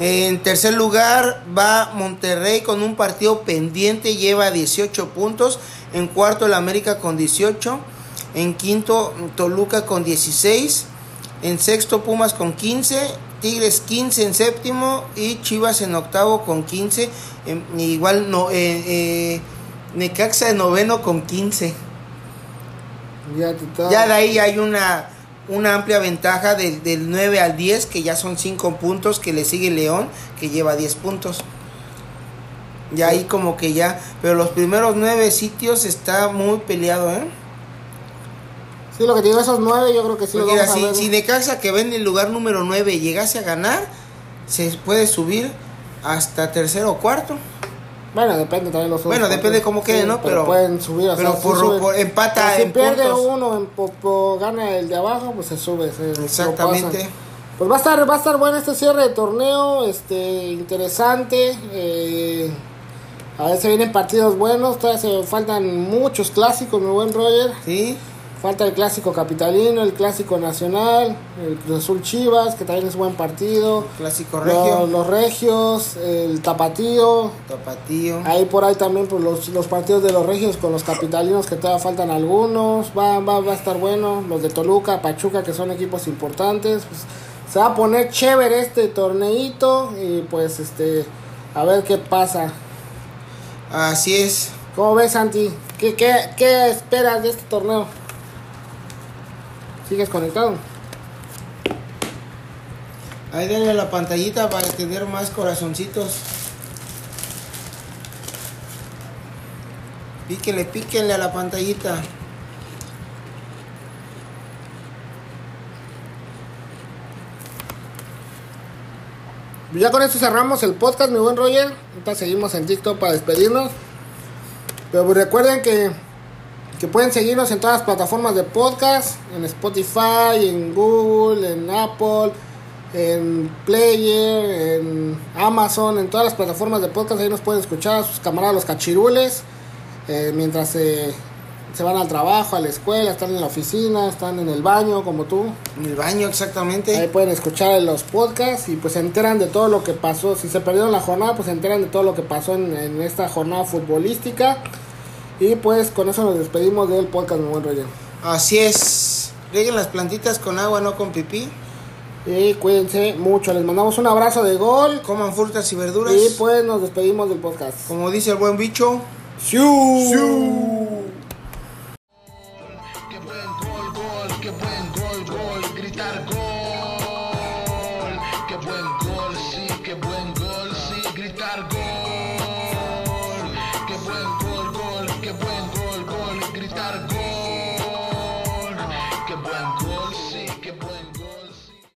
[SPEAKER 4] En tercer lugar va Monterrey con un partido pendiente, lleva 18 puntos. En cuarto el América con 18. En quinto Toluca con 16. En sexto Pumas con 15. Tigres 15 en séptimo. Y Chivas en octavo con 15. En- igual no, eh, eh, Necaxa en noveno con 15.
[SPEAKER 3] Ya,
[SPEAKER 4] de ahí hay una, una amplia ventaja del, del 9 al 10, que ya son 5 puntos, que le sigue León, que lleva 10 puntos. Ya ahí como que ya, pero los primeros 9 sitios está muy peleado, ¿eh?
[SPEAKER 3] Sí, lo que te digo, esos 9 yo creo que sí lo vamos a
[SPEAKER 4] si,
[SPEAKER 3] ver.
[SPEAKER 4] si Necaxa que va en el lugar número 9 llegase a ganar, se puede subir hasta tercero o cuarto.
[SPEAKER 3] Bueno, depende también los otros
[SPEAKER 4] Bueno, depende cómo quede, ¿no? Pero-
[SPEAKER 3] pueden subir, o
[SPEAKER 4] pero
[SPEAKER 3] sea, sí
[SPEAKER 4] por-
[SPEAKER 3] suben.
[SPEAKER 4] por- empata
[SPEAKER 3] Pero si
[SPEAKER 4] en
[SPEAKER 3] pierde
[SPEAKER 4] puntos.
[SPEAKER 3] uno, en gana el de abajo, pues se sube. se-
[SPEAKER 4] Exactamente.
[SPEAKER 3] Pues va a estar, va a estar bueno este cierre de torneo, este, interesante. eh, a ver, se vienen partidos buenos, todavía se faltan muchos clásicos, mi buen Roger.
[SPEAKER 4] Sí,
[SPEAKER 3] Falta el clásico capitalino, el clásico nacional, el Cruz Azul Chivas, que también es buen partido.
[SPEAKER 4] Clásico
[SPEAKER 3] Los,
[SPEAKER 4] regio.
[SPEAKER 3] los regios, el tapatío.
[SPEAKER 4] Tapatío.
[SPEAKER 3] Ahí por ahí también pues, los, los partidos de los regios con los capitalinos que todavía faltan algunos. Va, va, va a estar bueno. Los de Toluca, Pachuca, que son equipos importantes. Pues, se va a poner chévere este torneito y pues este a ver qué pasa.
[SPEAKER 4] Así es.
[SPEAKER 3] ¿Cómo ves, Santi? ¿Qué, qué, qué esperas de este torneo? ¿Sigues conectado?
[SPEAKER 4] Ahí denle a la pantallita para tener más corazoncitos. Píquenle, píquenle a la pantallita.
[SPEAKER 3] Ya con esto cerramos el podcast, mi buen Roger. Ahorita seguimos en TikTok para despedirnos. Pero pues recuerden que, que pueden seguirnos en todas las plataformas de podcast, en Spotify, en Google, en Apple, en Player, en Amazon, en todas las plataformas de podcast. Ahí nos pueden escuchar a sus camaradas los cachirules eh, mientras eh, se van al trabajo, a la escuela, están en la oficina, están en el baño como tú.
[SPEAKER 4] En el baño, exactamente.
[SPEAKER 3] Ahí pueden escuchar los podcasts y pues se enteran de todo lo que pasó. Si se perdieron la jornada, pues se enteran de todo lo que pasó en, en esta jornada futbolística. Y pues con eso nos despedimos del podcast, mi buen Roger.
[SPEAKER 4] Así es. Rieguen las plantitas con agua, no con pipí.
[SPEAKER 3] Y cuídense mucho. Les mandamos un abrazo de gol.
[SPEAKER 4] Coman frutas y verduras.
[SPEAKER 3] Y pues nos despedimos del podcast.
[SPEAKER 4] Como dice el buen bicho.
[SPEAKER 3] ¡Siu!
[SPEAKER 1] Qué